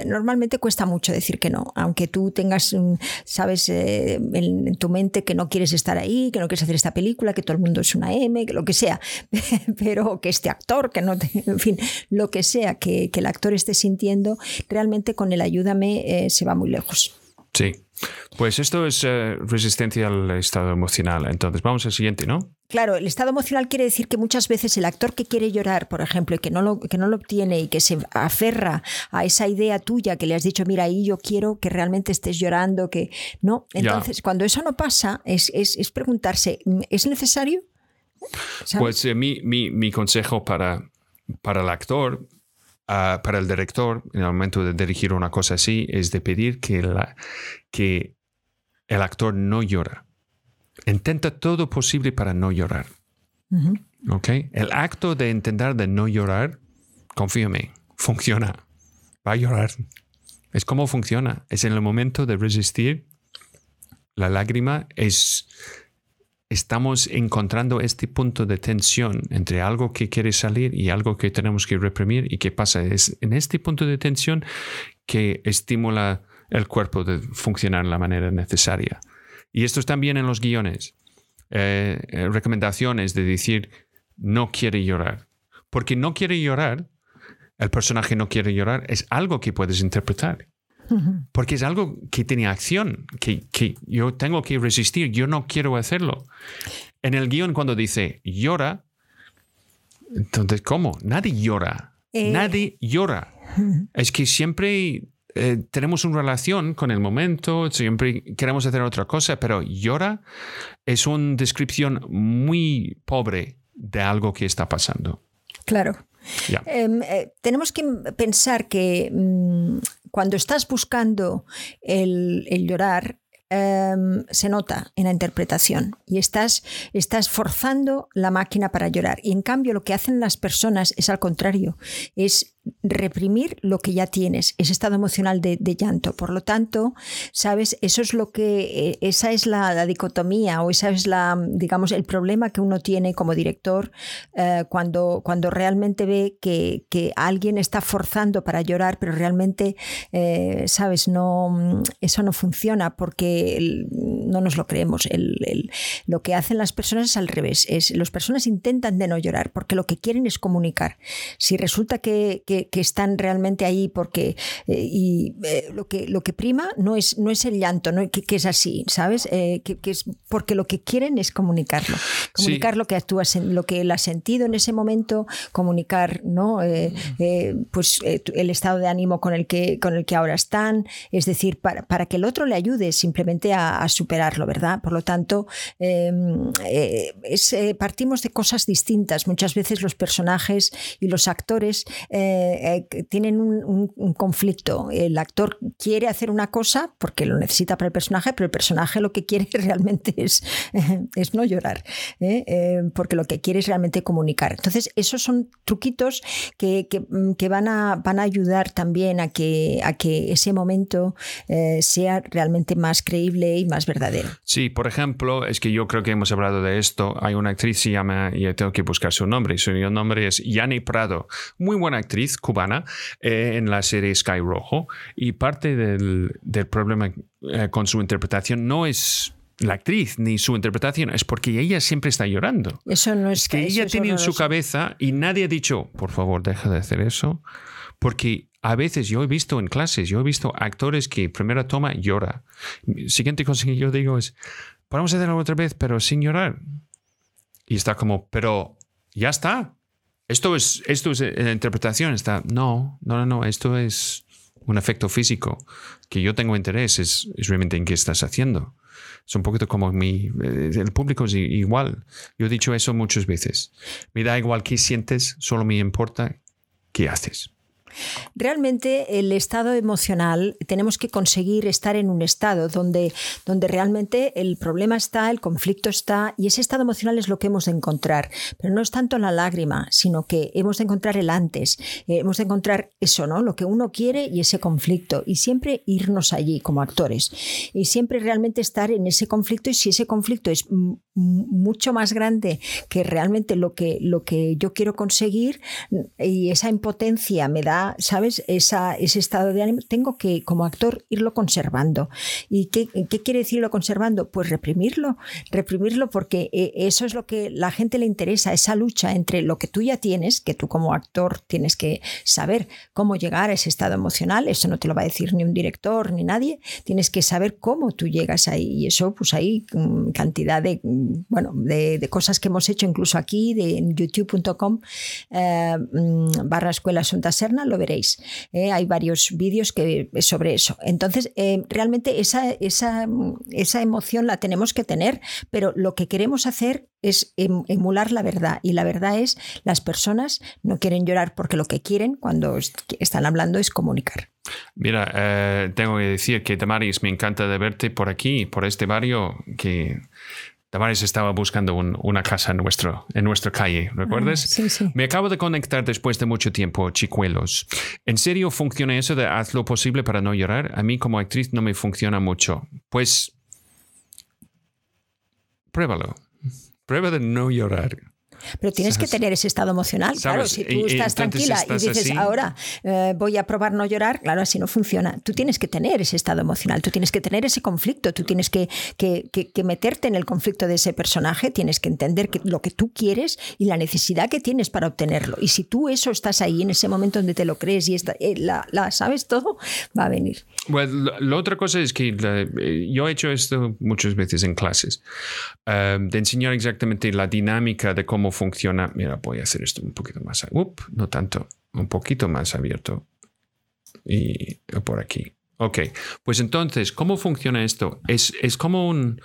normalmente cuesta mucho decir que no, aunque tú tengas, mm, sabes, eh, en, tu mente que no quieres estar ahí, que no quieres hacer esta película, que todo el mundo es una M, que lo que sea, pero que este actor, que no, en fin, lo que sea que, el actor esté sintiendo, realmente con el ayúdame eh, se va muy lejos. Sí, pues esto es eh, resistencia al estado emocional. Entonces, vamos al siguiente, ¿no? Claro, el estado emocional quiere decir que muchas veces el actor que quiere llorar, por ejemplo, y que no lo, que no lo obtiene y que se aferra a esa idea tuya que le has dicho, mira, ahí yo quiero que realmente estés llorando, que no. Entonces, cuando eso no pasa, es, preguntarse, ¿es necesario? Pues eh, mi, mi, consejo para, para el actor ah, para el director, en el momento de dirigir una cosa así, es de pedir que, la, que el actor no llora. Intenta todo posible para no llorar. El acto de intentar de no llorar, confíame, funciona. Va a llorar. Es como funciona. Es en el momento de resistir. La lágrima es... Estamos encontrando este punto de tensión entre algo que quiere salir y algo que tenemos que reprimir. ¿Y qué pasa? Es en este punto de tensión que estimula el cuerpo de funcionar de la manera necesaria. Y esto es también en los guiones. Eh, eh, recomendaciones de decir no quiere llorar. Porque no quiere llorar, el personaje no quiere llorar, es algo que puedes interpretar. Porque es algo que tiene acción, que, que, yo tengo que resistir, yo no quiero hacerlo. En el guion cuando dice llora, entonces, ¿cómo? Nadie llora. Eh. Nadie llora. Es que siempre eh, tenemos una relación con el momento, siempre queremos hacer otra cosa, pero llora es una descripción muy pobre de algo que está pasando. Claro. Em, eh, tenemos que pensar que mm, cuando estás buscando el, el llorar, Em, se nota en la interpretación y estás, estás forzando la máquina para llorar. Y en cambio lo que hacen las personas es al contrario, es reprimir lo que ya tienes, ese estado emocional de, llanto. Por lo tanto, sabes, eso es lo que, eh, esa es la, dicotomía o esa es la, digamos, el problema que uno tiene como director eh, cuando, cuando realmente ve que, alguien está forzando para llorar, pero realmente, eh, sabes, no, eso no funciona porque no nos lo creemos. lo que hacen las personas es al revés. Es, las personas intentan de no llorar porque lo que quieren es comunicar. Si resulta que, están realmente ahí porque eh, y eh, lo, que, lo que prima no es, no es el llanto, no, que, es así, ¿sabes? Eh, que, es porque lo que quieren es comunicarlo. Comunicar lo que actúas, lo que él ha sentido en ese momento, comunicar ¿no? pues, el estado de ánimo con el, que, con el que ahora están. Es decir, para, para que el otro le ayude simplemente a, superar generarlo, ¿verdad? Por lo tanto, em, eh, eh, partimos de cosas distintas. Muchas veces los personajes y los actores eh, tienen un, conflicto. El actor quiere hacer una cosa porque lo necesita para el personaje, pero el personaje lo que quiere realmente es, es no llorar, porque lo que quiere es realmente comunicar. Entonces, esos son truquitos que, que, van, a, van a ayudar también a que, a que ese momento sea realmente más creíble y más verdadero. Sí, por ejemplo, es que yo creo que hemos hablado de esto. Hay una actriz se llama, y tengo que buscar su nombre, su nombre es Yani Prado, muy buena actriz cubana eh, en la serie Sky Rojo. Y parte del, del problema eh, con su interpretación no es la actriz ni su interpretación, es porque ella siempre está llorando. Eso no es que ella tiene en su cabeza y nadie ha dicho, por favor, deja de hacer eso, porque a veces yo he visto en clases, yo he visto actores que primera toma llora. Siguiente cosa que yo digo es, podemos hacerlo otra vez, pero sin llorar. Y está como, pero ya está. Esto es, esto es la interpretación. Está, no, no, no, no, esto es un efecto físico. Que yo tengo interés es, es realmente en qué estás haciendo. Es un poquito como mi... Eh, el público es igual. Yo he dicho eso muchas veces. Me da igual qué sientes, solo me importa qué haces. Realmente el estado emocional, tenemos que conseguir estar en un estado donde, donde realmente el problema está, el conflicto está, y ese estado emocional es lo que hemos de encontrar. Pero no es tanto la lágrima, sino que hemos de encontrar el antes, eh, hemos de encontrar eso, ¿no? Lo que uno quiere y ese conflicto, y siempre irnos allí como actores, y siempre realmente estar en ese conflicto, y si ese conflicto es mucho más grande que realmente lo que, lo que yo quiero conseguir, y esa impotencia me da ¿sabes? Ese estado de ánimo, tengo que, como actor, irlo conservando. ¿Y qué, qué quiere decirlo conservando? Pues reprimirlo, reprimirlo porque eh, eso es lo que la gente le interesa, esa lucha entre lo que tú ya tienes, que tú como actor tienes que saber cómo llegar a ese estado emocional, eso no te lo va a decir ni un director ni nadie, tienes que saber cómo tú llegas ahí. Y eso, pues hay mm, cantidad de, mm, bueno, de, cosas que hemos hecho incluso aquí, de youtube.com eh, mm, barra escuela Asunta Serna, veréis. ¿eh? hay varios vídeos que, sobre eso. Entonces, eh, realmente esa, esa, esa emoción la tenemos que tener, pero lo que queremos hacer es em, emular la verdad. Y la verdad es, las personas no quieren llorar porque lo que quieren cuando están hablando es comunicar. Mira, eh, tengo que decir que Damaris, me encanta de verte por aquí, por este barrio que Tavares estaba buscando una casa en, nuestro, en nuestra calle, ¿recuerdas? Ah, sí, sí. Me acabo de conectar después de mucho tiempo, chicuelos. ¿En serio funciona eso de haz lo posible para no llorar? A mí como actriz no me funciona mucho. Pues pruébalo. Prueba de no llorar. Pero tienes que tener ese estado emocional. Claro, si tú estás tranquila y dices, ahora eh, voy a probar no llorar, claro, así no funciona. Tú tienes que tener ese estado emocional, tú tienes que tener ese conflicto, tú tienes que, que, meterte en el conflicto de ese personaje, tienes que entender que, lo que tú quieres y la necesidad que tienes para obtenerlo. Y si tú eso estás ahí en ese momento donde te lo crees y está, eh, la, sabes todo, va a venir. Bueno, la otra cosa es que eh, yo he hecho esto muchas veces en clases, de enseñar exactamente la dinámica de cómo funciona. Mira, voy a hacer esto un poquito más. Up, no tanto, un poquito más abierto. Y por aquí. Ok, pues entonces, ¿cómo funciona esto? Es, es como un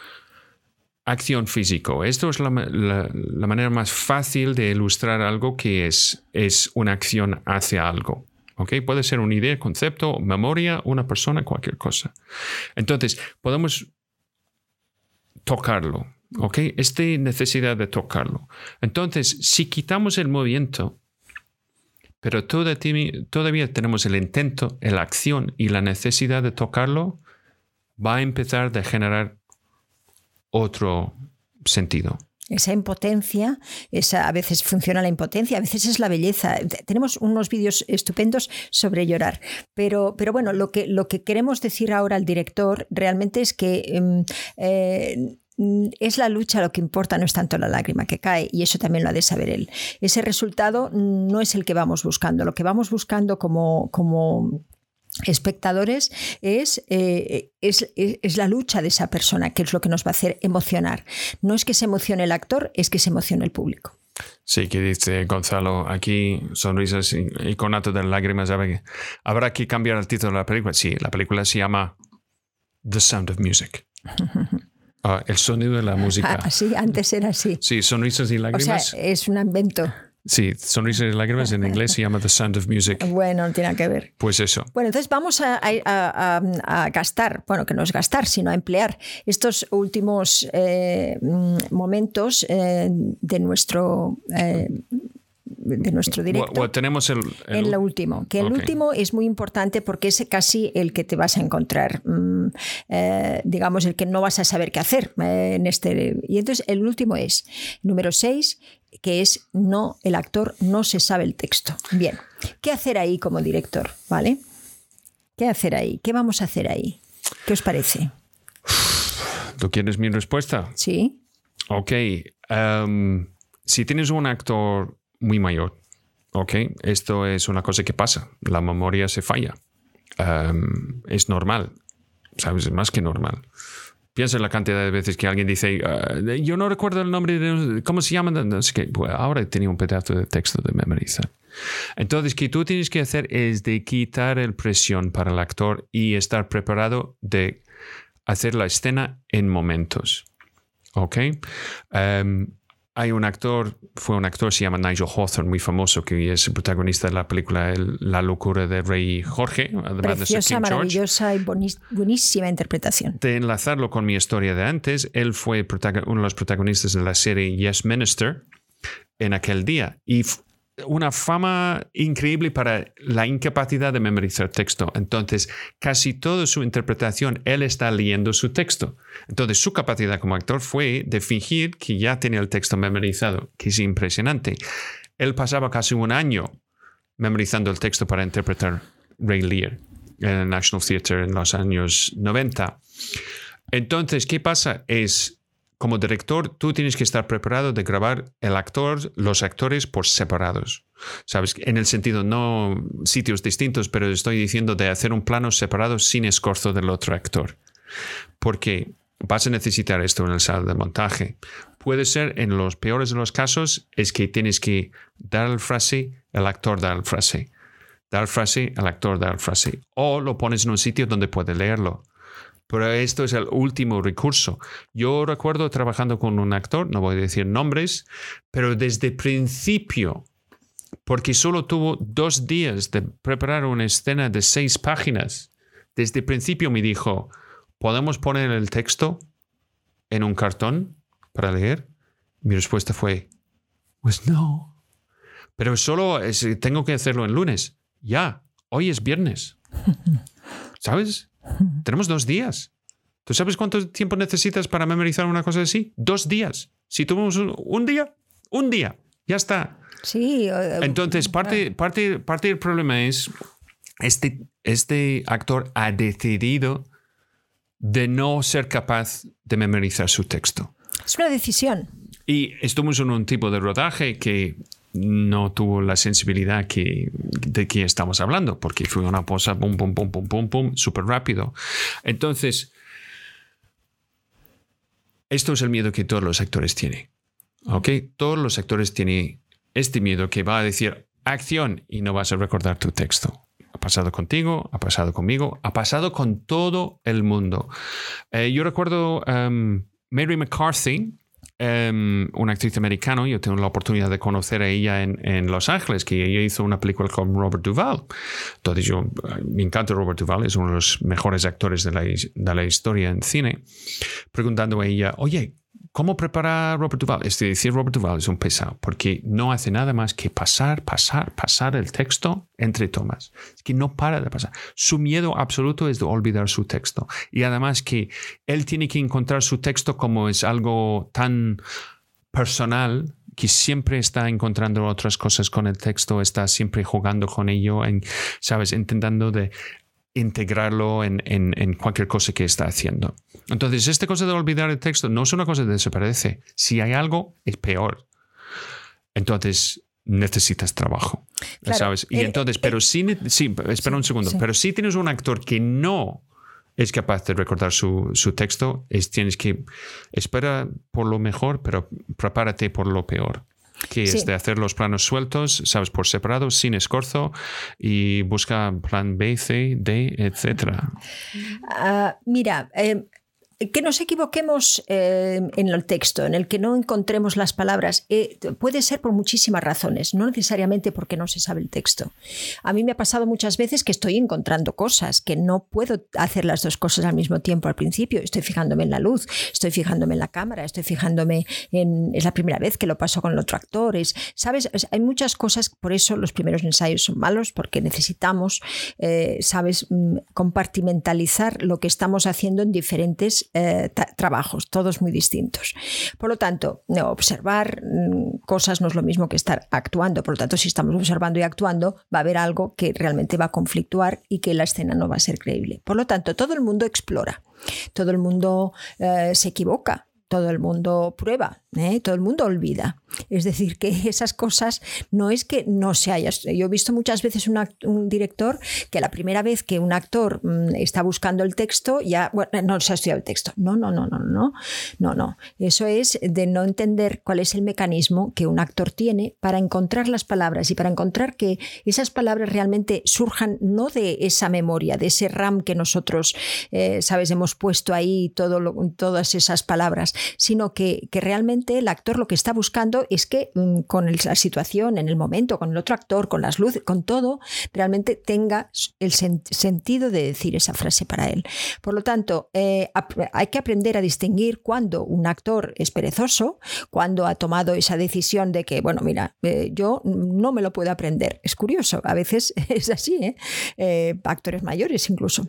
acción físico. Esto es la, la, manera más fácil de ilustrar algo que es, es una acción hacia algo. ¿ok? Puede ser una idea, concepto, memoria, una persona, cualquier cosa. Entonces, podemos tocarlo, ¿Ok? Esta necesidad de tocarlo. Entonces, si quitamos el movimiento, pero todavía tenemos el intento, la acción y la necesidad de tocarlo, va a empezar a generar otro sentido. Esa impotencia, esa, a veces funciona la impotencia, a veces es la belleza. Tenemos unos vídeos estupendos sobre llorar, pero, pero bueno, lo que, lo que queremos decir ahora al director realmente es que em, eh, es la lucha lo que importa, no es tanto la lágrima que cae, y eso también lo ha de saber él. Ese resultado no es el que vamos buscando, lo que vamos buscando como, como espectadores es, eh, es, es, la lucha de esa persona, que es lo que nos va a hacer emocionar. No es que se emocione el actor, es que se emocione el público. Sí, que dice Gonzalo, aquí sonrisas y, y conato de lágrimas. ¿Habrá que cambiar el título de la película? Sí, la película se llama The Sound of Music. Ah, el sonido de la música. Ah, sí, antes era así. Sí, sonrisas y O lágrimas. sea, es un invento. Sí, sonrisas y lágrimas en inglés se llama The Sound of Music. Bueno, no tiene que ver. Pues eso. Bueno, entonces vamos a, a- a- a gastar, bueno, que no es gastar, sino a emplear estos últimos eh, mm, momentos eh, de nuestro eh, de nuestro directo. Bueno, tenemos el, el- En lo último, que el último es muy importante porque es casi el que te vas a encontrar, mm, eh, digamos, el que no vas a saber qué hacer eh, en este. Y entonces el último es número 6, que es no, el actor no se sabe el texto. Bien, ¿qué hacer ahí como director? ¿Vale? ¿Qué hacer ahí? ¿Qué vamos a hacer ahí? ¿Qué os parece? ¿Tú quieres mi respuesta? ¿Sí? Ok. em, si tienes un actor muy mayor, ok, esto es una cosa que pasa. La memoria se falla. Em, es normal. ¿Sabes? Es más que normal. Piensa en la cantidad de veces que alguien dice, "Ah, yo no recuerdo el nombre de, ¿cómo se llama? No sé qué. Pues ahora tenía un pedazo de texto de memorizar. Entonces, que tú tienes que hacer es de quitar el presión para el actor y estar preparado de hacer la escena en momentos. ¿Ok? Em, hay un actor, fue un actor, se llama Nigel Hawthorne, muy famoso, que es el protagonista de la película El- La locura de Rey Jorge, además de Preciosa, King George. maravillosa y buenísima interpretación. De enlazarlo con mi historia de antes, él fue uno de los protagonistas de la serie Yes Minister en aquel día. Y una fama increíble para la incapacidad de memorizar texto. Entonces, casi toda su interpretación, él está leyendo su texto. Entonces, su capacidad como actor fue de fingir que ya tenía el texto memorizado, que es impresionante. Él pasaba casi un año memorizando el texto para interpretar Ray Lear en el National Theatre en los años 90. Entonces, ¿qué pasa? Es, como director, tú tienes que estar preparado de grabar el actor, los actores por separados. ¿Sabes? En el sentido, no sitios distintos, pero estoy diciendo de hacer un plano separado sin escorzo del otro actor. Porque vas a necesitar esto en el sala de montaje. Puede ser, en los peores de los casos, es que tienes que dar la frase, el actor da la frase. Dar frase, el actor da la frase. O lo pones en un sitio donde puede leerlo. Pero esto es el último recurso. Yo recuerdo trabajando con un actor, no voy a decir nombres, pero desde principio, porque solo tuvo dos días de preparar una escena de seis páginas, desde principio me dijo, ¿podemos poner el texto en un cartón para leer? Mi respuesta fue, pues no. Pero solo es- tengo que hacerlo el lunes. Ya, hoy es viernes. ¿Sabes? Tenemos dos días. ¿Tú sabes cuánto tiempo necesitas para memorizar una cosa así? Dos días. Si tuvimos un, un día, un día, ya está. Sí. eh, Entonces, parte, parte, parte del problema es, este, este actor ha decidido de no ser capaz de memorizar su texto. es una decisión. Y estuvimos en un tipo de rodaje que no tuvo la sensibilidad que, de que estamos hablando, porque fue una cosa pum, pum, pum, pum, pum, pum, súper rápido. Entonces, esto es el miedo que todos los actores tienen. ¿Ok? Todos los actores tienen este miedo que va a decir acción y no vas a recordar tu texto. Ha pasado contigo, ha pasado conmigo, ha pasado con todo el mundo. Eh, yo recuerdo um, Mary McCarthy, um, una actriz americana, yo tengo la oportunidad de conocer a ella en, en, Los Ángeles, que ella hizo una película con Robert Duvall. Entonces yo, me encanta Robert Duvall, es uno de los mejores actores de la, de la historia en cine, preguntando a ella, oye, ¿Cómo prepara Robert Duvall? Es decir, Robert Duvall es un pesado porque no hace nada más que pasar, pasar, pasar el texto entre tomas. Es que no para de pasar. Su miedo absoluto es de olvidar su texto. Y además que él tiene que encontrar su texto como es algo tan personal que siempre está encontrando otras cosas con el texto, está siempre jugando con ello, en, ¿sabes? Intentando de integrarlo en, en, en, cualquier cosa que está haciendo. Entonces, esta cosa de olvidar el texto no es una cosa que desaparece. Si hay algo, es peor. Entonces, necesitas trabajo. Claro, ¿Sabes? Y eh, entonces, eh, pero sí, sí, espera un segundo, sí. pero si tienes un actor que no es capaz de recordar su, su texto, es, tienes que esperar por lo mejor, pero prepárate por lo peor que sí. es de hacer los planos sueltos, sabes, por separado, sin escorzo, y busca plan B, C, D, etc. Uh, mira, eh, que nos equivoquemos eh, en el texto, en el que no encontremos las palabras, eh, puede ser por muchísimas razones, no necesariamente porque no se sabe el texto. A mí me ha pasado muchas veces que estoy encontrando cosas, que no puedo hacer las dos cosas al mismo tiempo al principio. Estoy fijándome en la luz, estoy fijándome en la cámara, estoy fijándome en... Es la primera vez que lo paso con el otro actor. ¿Sabes? Hay muchas cosas, por eso los primeros ensayos son malos, porque necesitamos, eh, ¿sabes?, mm, compartimentalizar lo que estamos haciendo en diferentes eh, trabajos, todos muy distintos. Por lo tanto, observar mm, cosas no es lo mismo que estar actuando. Por lo tanto, si estamos observando y actuando, va a haber algo que realmente va a conflictuar y que la escena no va a ser creíble. Por lo tanto, todo el mundo explora, todo el mundo eh, se equivoca, todo el mundo prueba, ¿eh? todo el mundo olvida. Es decir, que esas cosas no es que no se haya. Yo he visto muchas veces un director que la primera vez que un actor mm, está buscando el texto ya bueno, no se ha estudiado el texto. No, no, no, no, no, no, no. Eso es de no entender cuál es el mecanismo que un actor tiene para encontrar las palabras y para encontrar que esas palabras realmente surjan no de esa memoria, de ese RAM que nosotros, eh, sabes, hemos puesto ahí todas esas palabras, sino que, que realmente el actor lo que está buscando es que mm, con la situación, en el momento, con el otro actor, con las luces, con todo, realmente tenga el sentido de decir esa frase para él. Por lo tanto, eh, hay que aprender a distinguir cuando un actor es perezoso, cuando ha tomado esa decisión de que, bueno, mira, eh, yo no me lo puedo aprender. Es curioso, a veces es así, ¿eh? actores mayores incluso.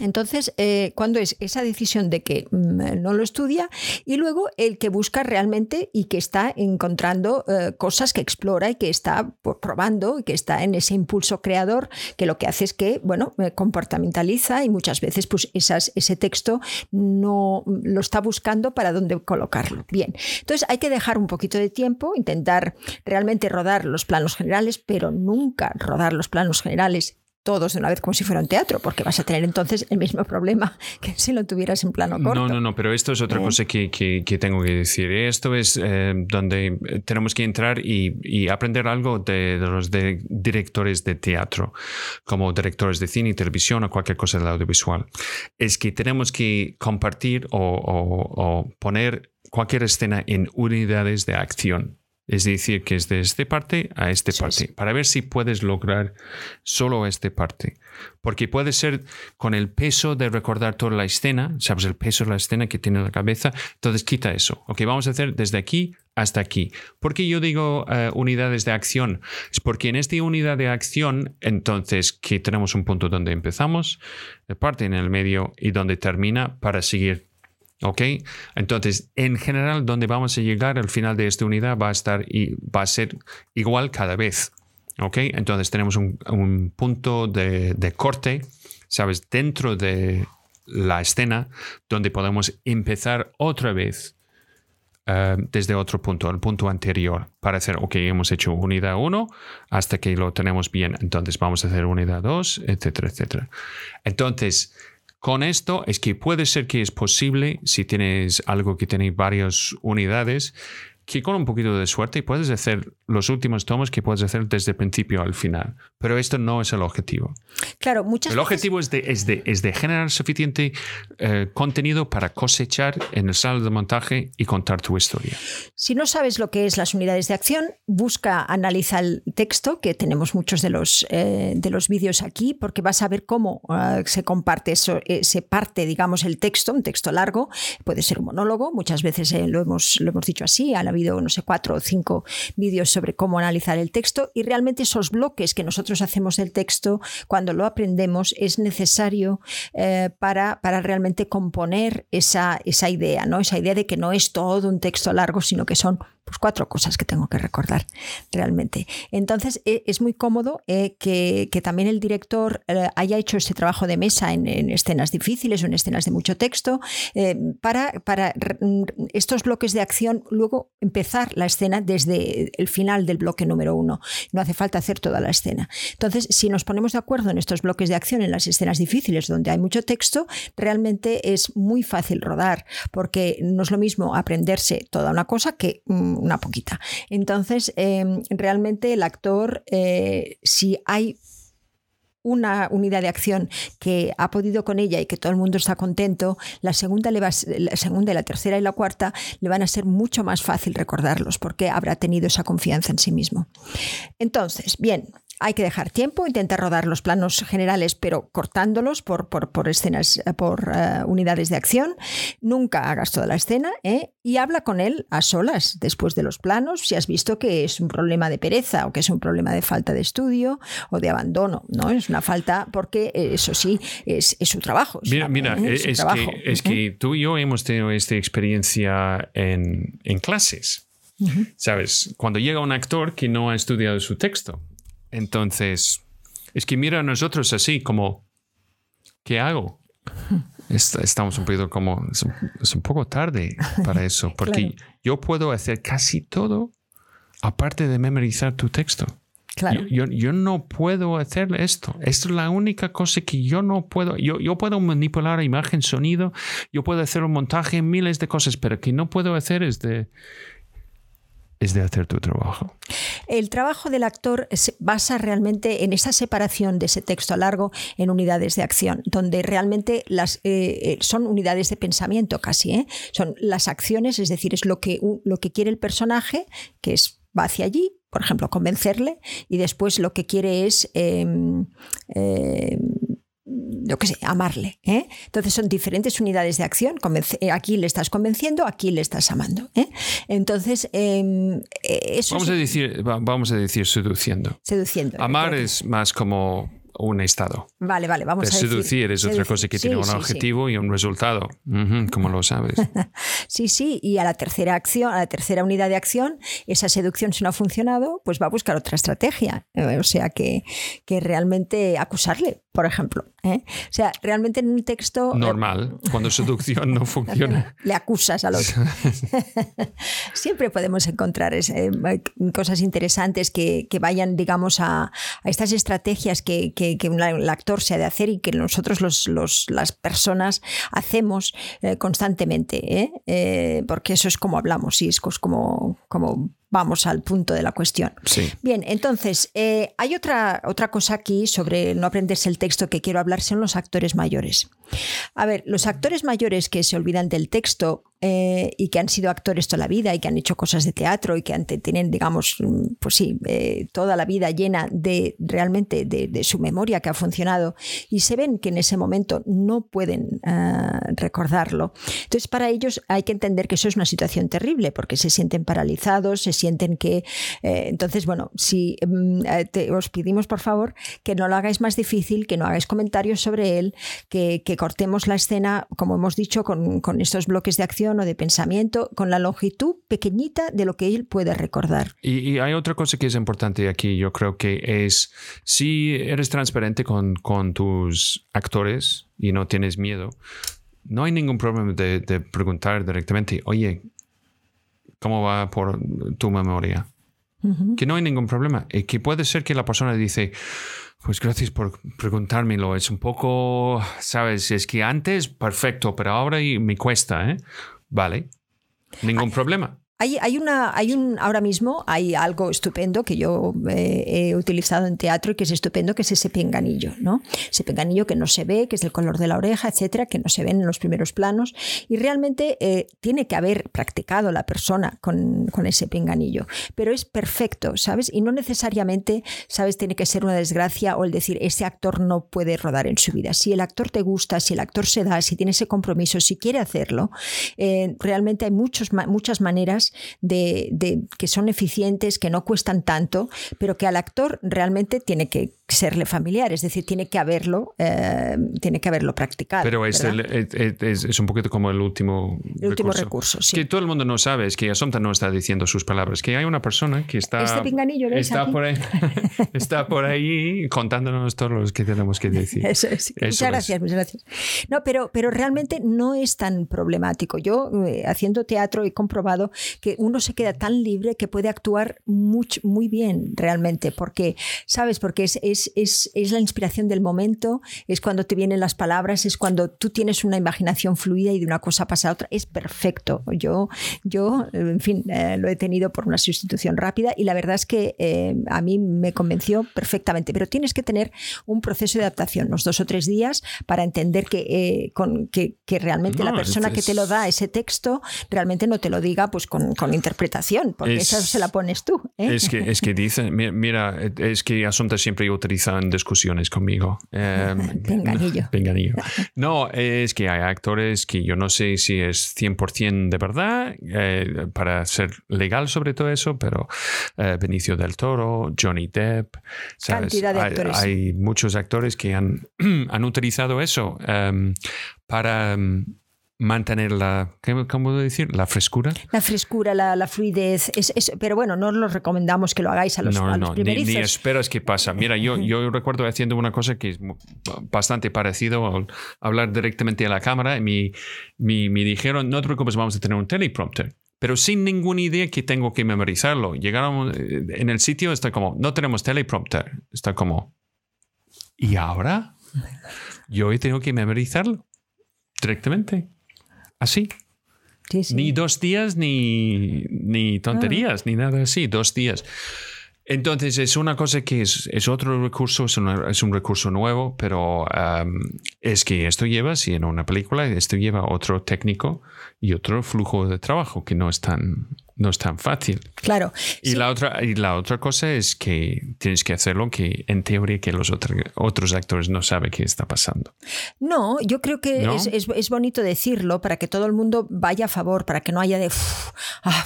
Entonces, eh, cuando es esa decisión de que mm, no lo estudia y luego el que busca realmente y que está encontrando eh, cosas que explora y que está pues, probando y que está en ese impulso creador que lo que hace es que, bueno, eh, comportamentaliza y muchas veces pues esas, ese texto no lo está buscando para dónde colocarlo. Bien, entonces hay que dejar un poquito de tiempo, intentar realmente rodar los planos generales, pero nunca rodar los planos generales todos de una vez como si fuera un teatro, porque vas a tener entonces el mismo problema que si lo tuvieras en plano corto. No, no, no, pero esto es otra cosa que, que, tengo que decir. Esto es eh, donde tenemos que entrar y, y aprender algo de, los directores de teatro, como directores de cine y televisión o cualquier cosa del audiovisual. Es que tenemos que compartir o, o poner cualquier escena en unidades de acción es decir, que es de esta parte a esta parte, para ver si puedes lograr solo esta parte. Porque puede ser con el peso de recordar toda la escena, sabes, el peso de la escena que tiene en la cabeza, entonces quita eso. Ok, vamos a hacer desde aquí hasta aquí. ¿Por qué yo digo eh, unidades de acción? Es porque en esta unidad de acción, entonces, que tenemos un punto donde empezamos, parte en el medio y donde termina para seguir ¿Ok? Entonces, en general, donde vamos a llegar al final de esta unidad va a estar y va a ser igual cada vez. ¿Ok? Entonces, tenemos un, punto de, corte, ¿sabes? Dentro de la escena donde podemos empezar otra vez eh, desde otro punto, el punto anterior, para hacer, ok, hemos hecho unidad 1 hasta que lo tenemos bien, entonces vamos a hacer unidad 2, etcétera, etcétera. Entonces, con esto es que puede ser que es posible, si tienes algo que tiene varias unidades, que con un poquito de suerte puedes hacer los últimos tomos que puedes hacer desde el principio al final. Pero esto no es el objetivo. Claro, muchas El objetivo es, de, es, de, es de generar suficiente eh, contenido para cosechar en el salón de montaje y contar tu historia. Si no sabes lo que es las unidades de acción, busca, analiza el texto, que tenemos muchos de los, eh, de los vídeos aquí, porque vas a ver cómo eh, se comparte, eso, se parte, digamos, el texto, un texto largo, puede ser un monólogo, muchas veces lo, hemos, lo hemos dicho así, a la habido, no sé, cuatro o cinco vídeos sobre cómo analizar el texto y realmente esos bloques que nosotros hacemos del texto, cuando lo aprendemos, es necesario eh, para, para realmente componer esa, esa idea, ¿no? Esa idea de que no es todo un texto largo, sino que son pues cuatro cosas que tengo que recordar realmente. Entonces e, es muy cómodo eh, que, también el director eh, haya hecho este trabajo de mesa en, escenas difíciles o en escenas de mucho texto eh, para, para estos bloques de acción luego empezar la escena desde el final del bloque número uno. No hace falta hacer toda la escena. Entonces, si nos ponemos de acuerdo en estos bloques de acción en las escenas difíciles donde hay mucho texto, realmente es muy fácil rodar porque no es lo mismo aprenderse toda una cosa que mm, una poquita. Entonces, em, realmente el actor, eh, si hay una unidad de acción que ha podido con ella y que todo el mundo está contento, la segunda, le va, la segunda, la tercera y la cuarta le van a ser mucho más fácil recordarlos porque habrá tenido esa confianza en sí mismo. Entonces, bien, hay que dejar tiempo, intentar rodar los planos generales, pero cortándolos por, por, escenas, por eh, unidades de acción. Nunca hagas toda la escena ¿eh? y habla con él a solas después de los planos si has visto que es un problema de pereza o que es un problema de falta de estudio o de abandono. ¿no? Es una falta porque eso sí, es, su trabajo. mira, mira ¿eh? es, que, es que, tú y yo hemos tenido esta experiencia en, en clases. ¿Sabes? Cuando llega un actor que no ha estudiado su texto entonces, es que mira a nosotros así como, ¿qué hago? Estamos un poquito como, es un, poco tarde para eso, porque yo puedo hacer casi todo aparte de memorizar tu texto. Claro. Yo, yo, no puedo hacer esto. Esto es la única cosa que yo no puedo. Yo, yo puedo manipular imagen, sonido, yo puedo hacer un montaje, miles de cosas, pero que no puedo hacer es de es de hacer tu trabajo. El trabajo del actor se basa realmente en esa separación de ese texto largo en unidades de acción, donde realmente las, eh, eh, son unidades de pensamiento casi. ¿eh? Son las acciones, es decir, es lo que, lo que quiere el personaje, que es va hacia allí, por ejemplo, convencerle, y después lo que quiere es em, em, yo qué sé, amarle. ¿eh? Entonces son diferentes unidades de acción. Eh, aquí le estás convenciendo, aquí le estás amando. ¿eh? Entonces, em, eso vamos, a decir, vamos a decir seduciendo. Seduciendo. Amar es más como un estado. Vale, vale, vamos a seducir es otra cosa que tiene un objetivo y un resultado, como lo sabes. sí, sí, y a la tercera acción, a la tercera unidad de acción, esa seducción si no ha funcionado, pues va a buscar otra estrategia. O sea que, que realmente acusarle, por ejemplo. ¿Eh? O sea, realmente en un texto... Eh, Normal, cuando seducción no funciona. Le acusas al otro. Siempre podemos encontrar eh, cosas interesantes que, que vayan, digamos, a, a estas estrategias que, que, que, el actor se ha de hacer y que nosotros los, los las personas hacemos constantemente, porque eso es como hablamos y es como, como vamos al punto de la cuestión. Bien, entonces, eh, hay otra, otra cosa aquí sobre no aprenderse el texto que quiero hablar, son los actores mayores. A ver, los actores mayores que se olvidan del texto eh, y que han sido actores toda la vida y que han hecho cosas de teatro y que tienen, digamos, mm, pues sí, eh, toda la vida llena de realmente de, su memoria que ha funcionado y se ven que en ese momento no pueden ah, recordarlo. Entonces, para ellos hay que entender que eso es una situación terrible porque se sienten paralizados, se sienten que... Eh, entonces, bueno, si mm, os pedimos por favor que no lo hagáis más difícil, que no hagáis comentarios sobre él, que, cortemos la escena, como hemos dicho, con estos bloques de acción o de pensamiento con la longitud pequeñita de lo que él puede recordar. Y, hay otra cosa que es importante aquí, yo creo que es, si eres transparente con, con tus actores y no tienes miedo, no hay ningún problema de, preguntar directamente, oye, ¿cómo va por tu memoria? Que no hay ningún problema. Y que puede ser que la persona dice, pues gracias por preguntármelo. Es un poco, sabes, es que antes perfecto, pero ahora me cuesta, ¿eh? Vale, ningún problema. Hay, una, hay un, ahora mismo hay algo estupendo que yo eh, he utilizado en teatro y que es estupendo, que es ese pinganillo, ¿no? Ese pinganillo que no se ve, que es el color de la oreja, etcétera, que no se ven en los primeros planos. Y realmente eh, tiene que haber practicado la persona con, con, ese pinganillo. Pero es perfecto, ¿sabes? Y no necesariamente, ¿sabes? Tiene que ser una desgracia o el decir, ese actor no puede rodar en su vida. Si el actor te gusta, si el actor se da, si tiene ese compromiso, si quiere hacerlo, eh, realmente hay muchos, muchas maneras de, que son eficientes, que no cuestan tanto, pero que al actor realmente tiene que serle familiar, es decir, tiene que haberlo, eh, tiene que haberlo practicado. Pero es, es, un poquito como el último, el último recurso. sí. Que todo el mundo no sabe, es que Asomta no está diciendo sus palabras, que hay una persona que está, este pinganillo está, por ahí, está por ahí contándonos todo lo que tenemos que decir. Eso es. muchas gracias, muchas gracias. No, pero, pero realmente no es tan problemático. Yo, eh, haciendo teatro, he comprobado que uno se queda tan libre que puede actuar muy, muy bien realmente, porque, ¿sabes? Porque es es, es, es, la inspiración del momento, es cuando te vienen las palabras, es cuando tú tienes una imaginación fluida y de una cosa pasa a otra. Es perfecto. Yo, yo en fin, eh, lo he tenido por una sustitución rápida y la verdad es que eh, a mí me convenció perfectamente. Pero tienes que tener un proceso de adaptación, unos dos o tres días, para entender que, eh, con, que, que realmente la persona que te lo da ese texto realmente no te lo diga pues con, con interpretación, porque esa se la pones tú. Es que, es que dice, mira, es que Asunta siempre utiliza en discusiones conmigo. Eh, No, es que hay actores que yo no sé si es 100% de verdad eh, para ser legal sobre todo eso, pero eh, Benicio del Toro, Johnny Depp, Cantidad de hay, actores. hay, muchos actores que han, han utilizado eso um, para... Um, mantener la, ¿cómo decir? La frescura. La frescura, la, la fluidez. Es, es, pero bueno, no os recomendamos que lo hagáis a los, no, a los no, primerizos. Ni, ni, esperas que pasa. Mira, yo, yo recuerdo haciendo una cosa que es bastante parecido a hablar directamente a la cámara. Me, me, me dijeron, no te preocupes, vamos a tener un teleprompter pero sin ninguna idea que tengo que memorizarlo. Llegaron eh, en el sitio, está como, no tenemos teleprompter. Está como, ¿y ahora? Yo tengo que memorizarlo directamente. Así. Sí, sí. Ni dos días, ni, ni tonterías, ah. ni nada así, dos días. Entonces es una cosa que es, es otro recurso, es, una, es, un recurso nuevo, pero um, es que esto lleva, si en una película, esto lleva otro técnico y otro flujo de trabajo que no es tan, no es tan fácil. Claro. Y, sí. la otra, y la otra cosa es que tienes que hacerlo que en teoría que los otro, otros actores no saben qué está pasando. No, yo creo que ¿No? es, es, es, bonito decirlo para que todo el mundo vaya a favor, para que no haya de... Ah,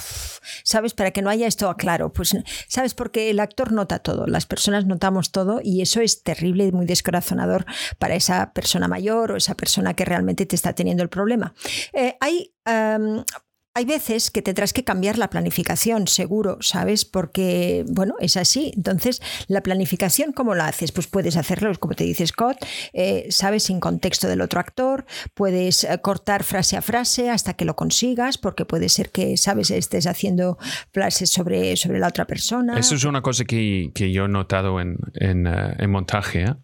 ¿Sabes? Para que no haya esto claro. Pues, ¿sabes? Porque el actor nota todo, las personas notamos todo y eso es terrible y muy descorazonador para esa persona mayor o esa persona que realmente te está teniendo el problema. Eh, hay... Um, hay veces que tendrás que cambiar la planificación, seguro, ¿sabes? Porque, bueno, es así. Entonces, la planificación, ¿cómo la haces? Pues puedes hacerlo, como te dice Scott, eh, ¿sabes? Sin contexto del otro actor, puedes eh, cortar frase a frase hasta que lo consigas, porque puede ser que, ¿sabes? Estés haciendo frases sobre, sobre la otra persona. Eso es una cosa que, que yo he notado en, en, uh, en montaje, ¿eh?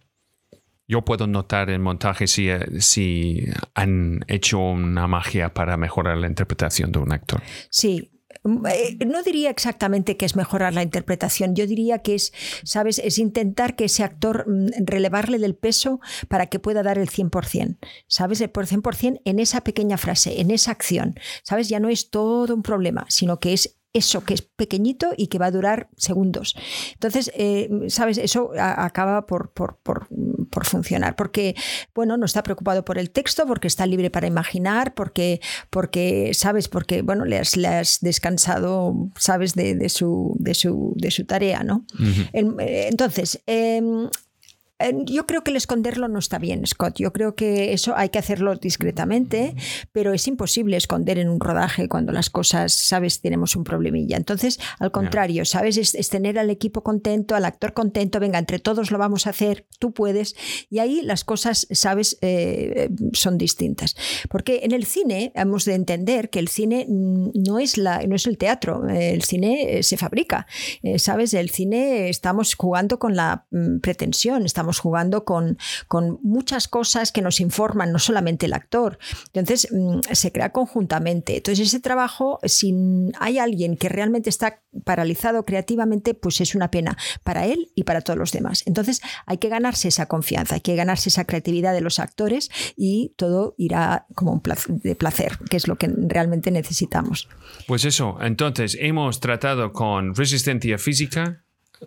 Yo puedo notar en montaje si, si han hecho una magia para mejorar la interpretación de un actor. Sí, no diría exactamente que es mejorar la interpretación, yo diría que es, ¿sabes? Es intentar que ese actor relevarle del peso para que pueda dar el 100%, ¿sabes? El por 100% en esa pequeña frase, en esa acción, ¿sabes? Ya no es todo un problema, sino que es eso que es pequeñito y que va a durar segundos. Entonces, eh, ¿sabes? Eso a, acaba por, por, por, por, funcionar, porque, bueno, no está preocupado por el texto, porque está libre para imaginar, porque, porque ¿sabes? Porque, bueno, le has, le has descansado, ¿sabes? De, de, su, de, su, de su tarea, ¿no? Uh -huh. Entonces, eh, yo creo que el esconderlo no está bien, Scott. Yo creo que eso hay que hacerlo discretamente, pero es imposible esconder en un rodaje cuando las cosas, sabes, tenemos un problemilla. Entonces, al contrario, sabes, es, es tener al equipo contento, al actor contento, venga, entre todos lo vamos a hacer, tú puedes, y ahí las cosas, sabes, eh, son distintas. Porque en el cine hemos de entender que el cine no es, la, no es el teatro, el cine se fabrica, eh, sabes, el cine estamos jugando con la pretensión, estamos jugando con, con, muchas cosas que nos informan, no solamente el actor. Entonces, se crea conjuntamente. Entonces, ese trabajo, si hay alguien que realmente está paralizado creativamente, pues es una pena para él y para todos los demás. Entonces, hay que ganarse esa confianza, hay que ganarse esa creatividad de los actores y todo irá como un placer, de placer, que es lo que realmente necesitamos. Pues eso, entonces hemos tratado con resistencia física,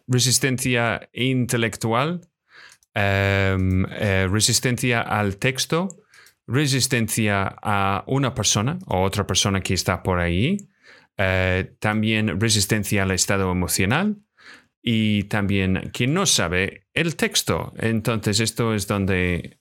resistencia intelectual, eh, resistencia al texto, resistencia a una persona o otra persona que está por ahí, eh, también resistencia al estado emocional y también quien no sabe el texto. Entonces esto es donde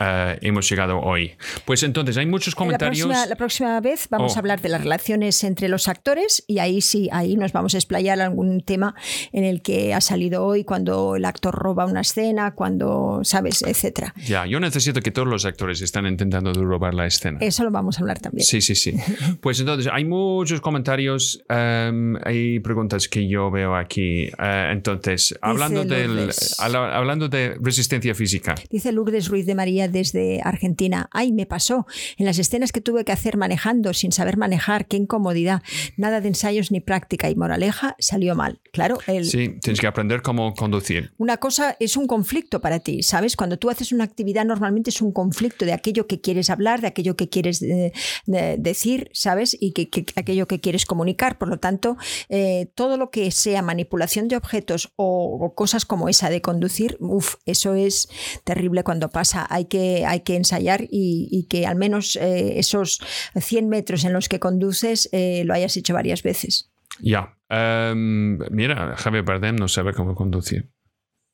eh, hemos llegado hoy. Pues entonces hay muchos comentarios. La próxima, vez vamos a Oh. hablar de las relaciones entre los actores y ahí sí, ahí nos vamos a explayar algún tema en el que ha salido hoy cuando el actor roba una escena, cuando, sabes, etcétera. Ya, yo necesito que todos los actores están intentando robar la escena. Eso lo vamos a hablar también. Sí, sí, sí. Pues entonces hay muchos comentarios, em, hay preguntas que yo veo aquí. Eh, entonces, hablando, del, hablando de resistencia física. Dice Lourdes Ruiz de María desde Argentina. Ay, me pasó. En las escenas que tuve que hacer manejando sin saber manejar, qué incomodidad. Nada de ensayos ni práctica y moraleja salió mal. Claro, el, Sí, tienes que aprender cómo conducir. Una cosa es un conflicto para ti, ¿sabes? Cuando tú haces una actividad normalmente es un conflicto de aquello que quieres hablar, de aquello que quieres eh, de- decir, ¿sabes? Y que, que- aquello que quieres comunicar. Por lo tanto, eh, todo lo que sea manipulación de objetos o, o cosas como esa de conducir, uff, eso es terrible cuando pasa. Hay que, hay que ensayar y, y que al menos eh, esos 100 metros en los que conduces eh, lo hayas hecho varias veces. Ya. Em, mira, Javier Bardem no sabe cómo conducir.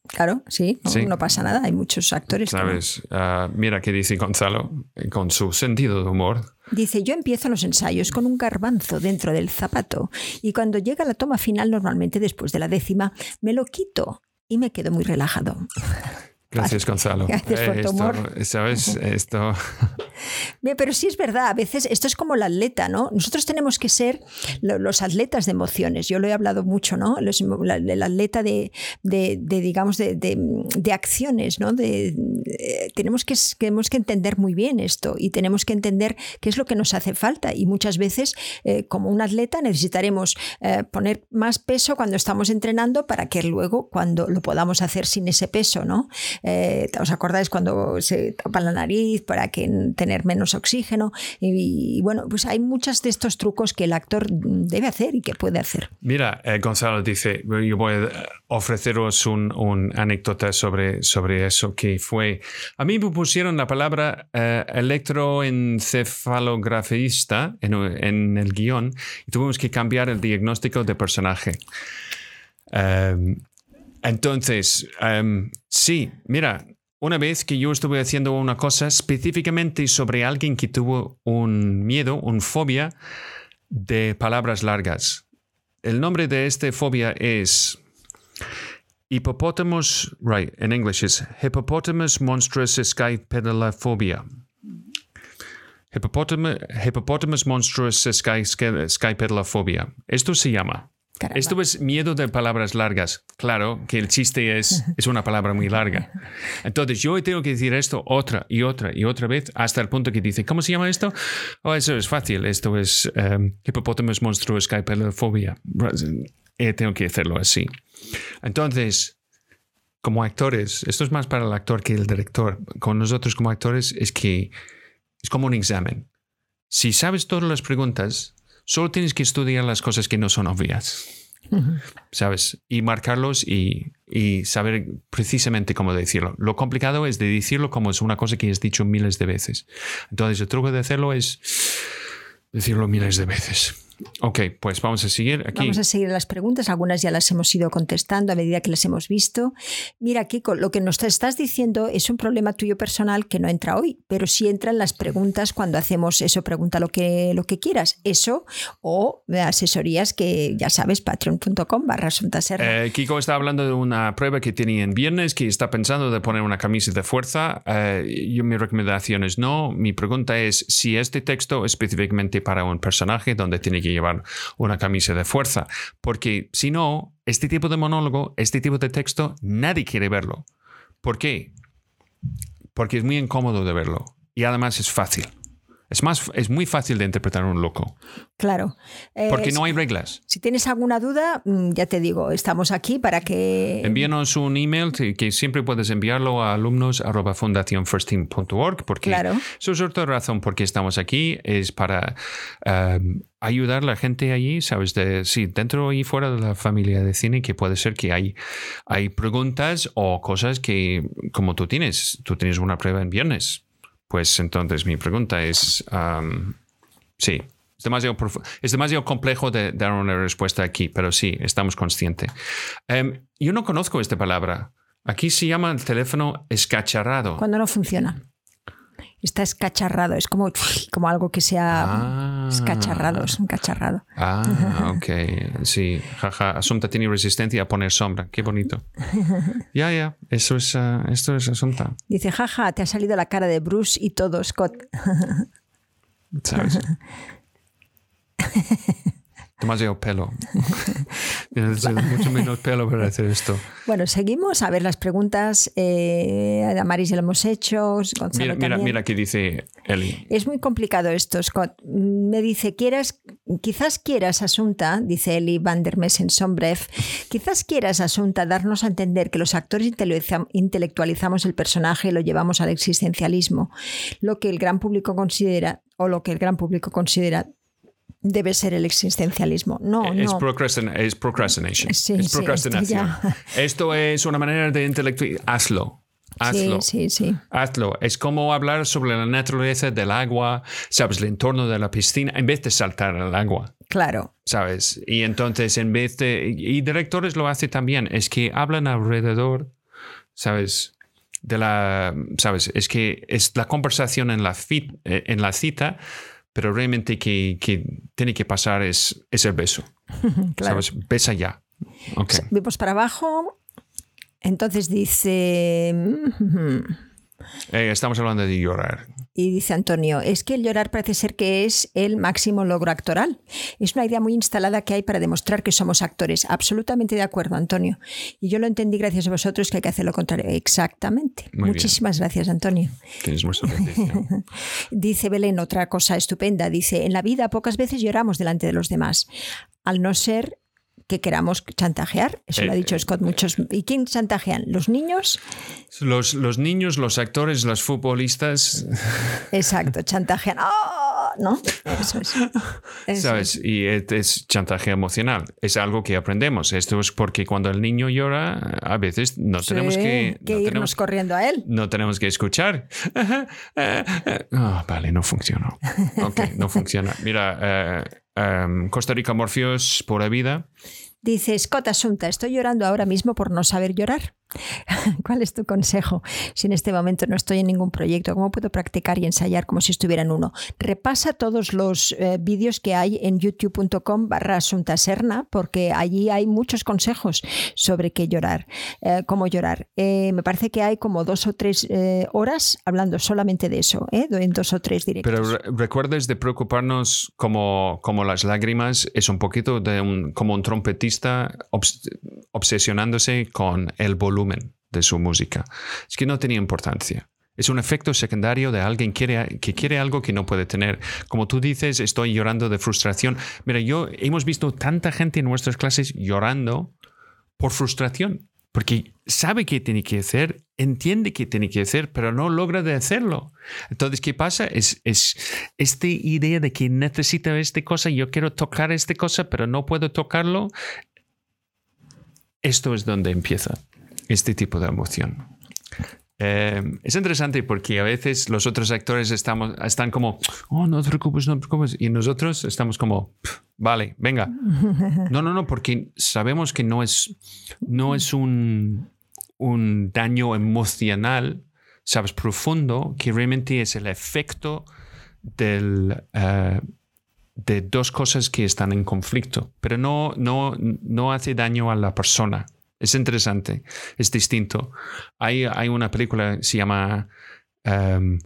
Claro, sí, no, Sí. no pasa nada. Hay muchos actores. ¿Sabes? Ah, mira qué dice Gonzalo, con su sentido de humor. Dice, yo empiezo los ensayos con un garbanzo dentro del zapato y cuando llega la toma final, normalmente después de la décima, me lo quito y me quedo muy relajado. Gracias, Gonzalo. Gracias por tu esto. ¿Sabes? Esto. Pero sí es verdad, a veces esto es como el atleta, ¿no? Nosotros tenemos que ser lo- los atletas de emociones. Yo lo he hablado mucho, ¿no? Los- la- el atleta de, de- de, digamos, de, acciones, ¿no? De- tenemos, que, tenemos que entender muy bien esto y tenemos que entender qué es lo que nos hace falta. Y muchas veces, eh, como un atleta, necesitaremos eh, poner más peso cuando estamos entrenando para que luego, cuando lo podamos hacer sin ese peso, ¿no? Eh, ¿Os acordáis cuando se tapa la nariz para que tener menos oxígeno? Y, bueno, pues hay muchos de estos trucos que el actor debe hacer y que puede hacer. Mira, eh, Gonzalo dice, yo voy a ofreceros un, anécdota sobre, sobre eso que fue. A mí me pusieron la palabra eh, electroencefalografista en, en el guion y tuvimos que cambiar el diagnóstico de personaje. Em, entonces, em, sí, mira, una vez que yo estuve haciendo una cosa específicamente sobre alguien que tuvo un miedo, un fobia de palabras largas. El nombre de esta fobia es Hippopotamus, right, in English is Hippopotamus monstrous skypedalophobia. Hippopotamus, hippopotamus monstrous sky, skypedalophobia. Esto se llama. Caramba. Esto es miedo de palabras largas. Claro que el chiste es, es una palabra muy larga. Entonces yo tengo que decir esto otra y otra y otra vez hasta el punto que dice, ¿cómo se llama esto? Oh, eso es fácil. Esto es um, Hippopotamus monstruous skypedalophobia. Eh, tengo que hacerlo así. Entonces, como actores, esto es más para el actor que el director. Con nosotros como actores es que es como un examen. Si sabes todas las preguntas, solo tienes que estudiar las cosas que no son obvias. ¿Sabes? Y marcarlos y, y, saber precisamente cómo decirlo. Lo complicado es de decirlo como es una cosa que has dicho miles de veces. Entonces, el truco de hacerlo es decirlo miles de veces. Ok, pues vamos a seguir aquí. Vamos a seguir las preguntas, algunas ya las hemos ido contestando a medida que las hemos visto. Mira, Kiko, lo que nos estás diciendo es un problema tuyo personal que no entra hoy, pero sí entran las preguntas cuando hacemos eso, pregunta lo que, lo que quieras. Eso o asesorías que ya sabes, patreon.com barra eh, Kiko está hablando de una prueba que tenía en viernes, que está pensando de poner una camisa de fuerza. Eh, yo mi recomendación es no. Mi pregunta es si este texto es específicamente para un personaje donde tiene que llevar una camisa de fuerza, porque si no, este tipo de monólogo, este tipo de texto, nadie quiere verlo. ¿Por qué? Porque es muy incómodo de verlo y además es fácil. Es, más, es muy fácil de interpretar a un loco. Claro. Eh, Porque no hay reglas. Si tienes alguna duda, mm, ya te digo, estamos aquí para que... Envíanos un email que, que siempre puedes enviarlo a alumnos.fundacionfirstteam.org porque claro. eso es otra razón por qué estamos aquí, es para um, ayudar a la gente allí, sabes, de, sí, dentro y fuera de la familia de cine, que puede ser que hay, hay preguntas o cosas que, como tú tienes, tú tienes una prueba en viernes, pues entonces mi pregunta es, um, sí, es demasiado, es demasiado complejo de dar una respuesta aquí, pero sí, estamos conscientes. Um, yo no conozco esta palabra. Aquí se llama el teléfono escacharrado. Cuando no funciona. Está escacharrado, es como, como algo que sea Ah. escacharrado, es un cacharrado. Ah, ok. Sí, jaja. Asunta tiene resistencia a poner sombra. Qué bonito. Ya, ya. Eso es, ah, esto es Asunta. Dice, jaja, te ha salido la cara de Bruce y todo, Scott. ¿Sabes? Demasiado pelo. Necesito mucho menos pelo para hacer esto. Bueno, seguimos a ver las preguntas. Eh, a Damaris ya lo hemos hecho. Gonzalo Mira, mira, también. mira qué dice Eli. Es muy complicado esto, Scott. Me dice, quieras, quizás quieras, Asunta, dice Eli van der Messen Sombrev, quizás quieras, Asunta, darnos a entender que los actores intele- intelectualizamos el personaje y lo llevamos al existencialismo, lo que el gran público considera, o lo que el gran público considera debe ser el existencialismo. No, Es, no. procrastin- es procrastination. Sí, es sí, procrastinación. esto Esto es una manera de intelectual. Hazlo. Hazlo. Sí, sí, sí. Hazlo. Es como hablar sobre la naturaleza del agua, sabes, el entorno de la piscina, en vez de saltar al agua. Claro. ¿sabes? Y entonces en vez de... Y directores lo hacen también, es que hablan alrededor, ¿sabes? De la... ¿Sabes? Es que es la conversación en la, fit- eh, en la cita, pero realmente que, que tiene que pasar es, es el beso, Claro. ¿sabes? Besa ya. Ok. Vemos para abajo. Entonces dice. mm, Eh, estamos hablando de llorar. Y dice Antonio, es que el llorar parece ser que es el máximo logro actoral. Es una idea muy instalada que hay para demostrar que somos actores. Absolutamente de acuerdo, Antonio. Y yo lo entendí gracias a vosotros que hay que hacer lo contrario. Exactamente. Muy bien. Muchísimas gracias, Antonio. Tienes bendición. Dice Belén otra cosa estupenda. Dice, en la vida pocas veces lloramos delante de los demás, al no ser que queramos chantajear. Eso lo ha Eh, dicho Scott muchos. ¿Y quién chantajean? ¿Los niños? Los, los niños, los actores, los futbolistas, Exacto, chantajean. ¡Ah! ¿No? Eso es. Eso ¿sabes? es. Y es, es chantaje emocional. Es algo que aprendemos. Esto es porque cuando el niño llora, a veces no tenemos Sí, que, no irnos tenemos, corriendo a él. no tenemos que escuchar. Ah, vale, no funcionó. Ok, no funciona. Mira, eh, em, Costa Rica Morfios, pura vida. Dice Scott Asunta, estoy llorando ahora mismo por no saber llorar. ¿Cuál es tu consejo? Si en este momento no estoy en ningún proyecto, ¿cómo puedo practicar y ensayar como si estuviera en uno? Repasa todos los eh, vídeos que hay en youtube.com barra Asunta Serna, porque allí hay muchos consejos sobre qué llorar, eh, cómo llorar. Eh, me parece que hay como dos o tres horas hablando solamente de eso, en dos o tres directos. Pero re- recuerdes de preocuparnos como, como las lágrimas, es un poquito de un, como un trompetista obsesionándose con el volumen de su música. Es que no tenía importancia. Es un efecto secundario de alguien quiere, que quiere algo que no puede tener. Como tú dices, estoy llorando de frustración. Mira, yo hemos visto tanta gente en nuestras clases llorando por frustración, porque sabe qué tiene que hacer, entiende qué tiene que hacer, pero no logra de hacerlo. Entonces, ¿qué pasa? Es, es esta idea de que necesito esta cosa, yo quiero tocar esta cosa, pero no puedo tocarlo. Esto es donde empieza este tipo de emoción. Eh, es interesante porque a veces los otros actores estamos, están como, oh, no te preocupes, no te preocupes. Y nosotros estamos como, "Pff, vale, venga. No, no, no, porque sabemos que no es, no es un, un daño emocional, sabes, profundo, que realmente es el efecto del, eh, de dos cosas que están en conflicto, pero no, no, no hace daño a la persona. Es interesante, es distinto. Hay, hay una película que se llama, um,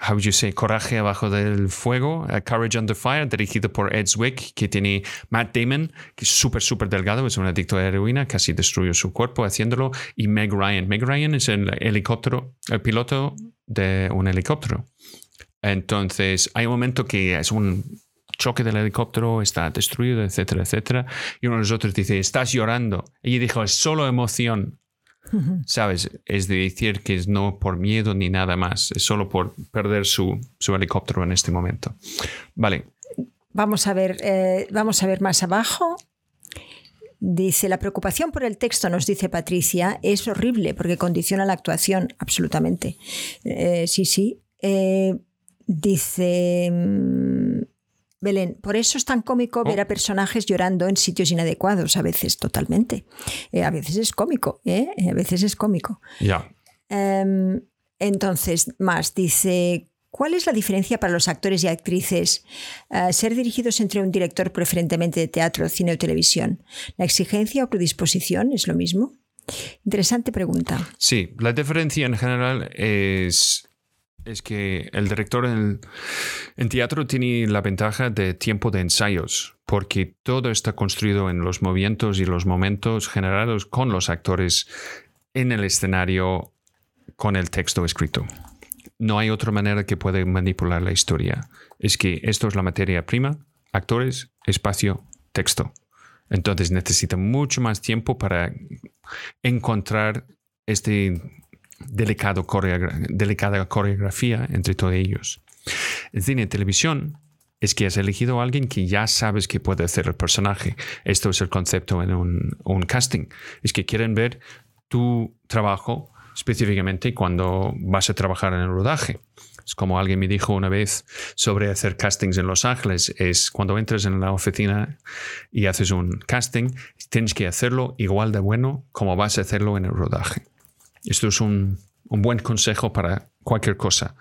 how would you say, Coraje abajo del fuego, Courage Under Fire, dirigido por Ed Zwick, que tiene Matt Damon, que es súper, súper delgado, es un adicto a heroína, casi destruyó su cuerpo haciéndolo, y Meg Ryan. Meg Ryan es el helicóptero, el piloto de un helicóptero. Entonces, hay un momento que es un choque del helicóptero, está destruido, etcétera, etcétera. Y uno de los otros dice, estás llorando. Ella dijo, es solo emoción. ¿Sabes? Es de decir que es no por miedo ni nada más, es solo por perder su, su helicóptero en este momento. Vale, Vamos a ver, eh, vamos a ver más abajo. Dice, la preocupación por el texto, nos dice Patricia, es horrible porque condiciona la actuación, absolutamente. Eh, sí, sí. Eh, dice mm, Belén, por eso es tan cómico ver Oh. a personajes llorando en sitios inadecuados, a veces totalmente. Eh, a veces es cómico, ¿eh? a veces es cómico. ya. Em, entonces, más, dice, ¿Cuál es la diferencia para los actores y actrices uh, ser dirigidos entre un director preferentemente de teatro, cine o televisión? ¿La exigencia o predisposición es lo mismo? Interesante pregunta. Sí, la diferencia en general es, es que el director en, teatro tiene la ventaja de tiempo de ensayos, porque todo está construido en los movimientos y los momentos generados con los actores en el escenario con el texto escrito no hay otra manera que pueda manipular la historia. Es que esto es la materia prima, actores, espacio, texto. Entonces necesita mucho más tiempo para encontrar este delicado delicada coreografía entre todos ellos. En cine y televisión es que has elegido a alguien que ya sabes que puede hacer el personaje. Esto es el concepto en un, un casting. Es que quieren ver tu trabajo específicamente cuando vas a trabajar en el rodaje. Es como alguien me dijo una vez sobre hacer castings en Los Ángeles, es cuando entras en la oficina y haces un casting, tienes que hacerlo igual de bueno como vas a hacerlo en el rodaje. Esto es un, un buen consejo para cualquier cosa.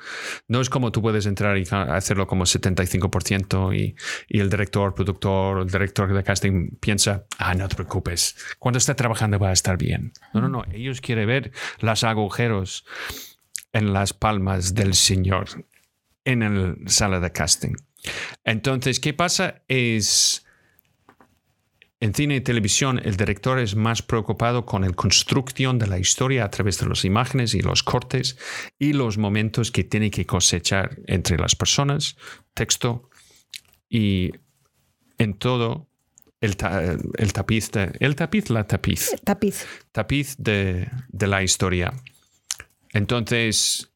No es como tú puedes entrar y hacerlo como 75% y, y el director, productor, el director de casting piensa, ah, no te preocupes, cuando esté trabajando va a estar bien. No, no, no, ellos quieren ver los agujeros en las palmas del Señor en la sala de casting. Entonces, ¿qué pasa? Es en cine y televisión, el director es más preocupado con la construcción de la historia a través de las imágenes y los cortes y los momentos que tiene que cosechar entre las personas, texto y en todo el, tapiz, de, el tapiz, la tapiz. Tapiz. Tapiz de, de la historia. Entonces,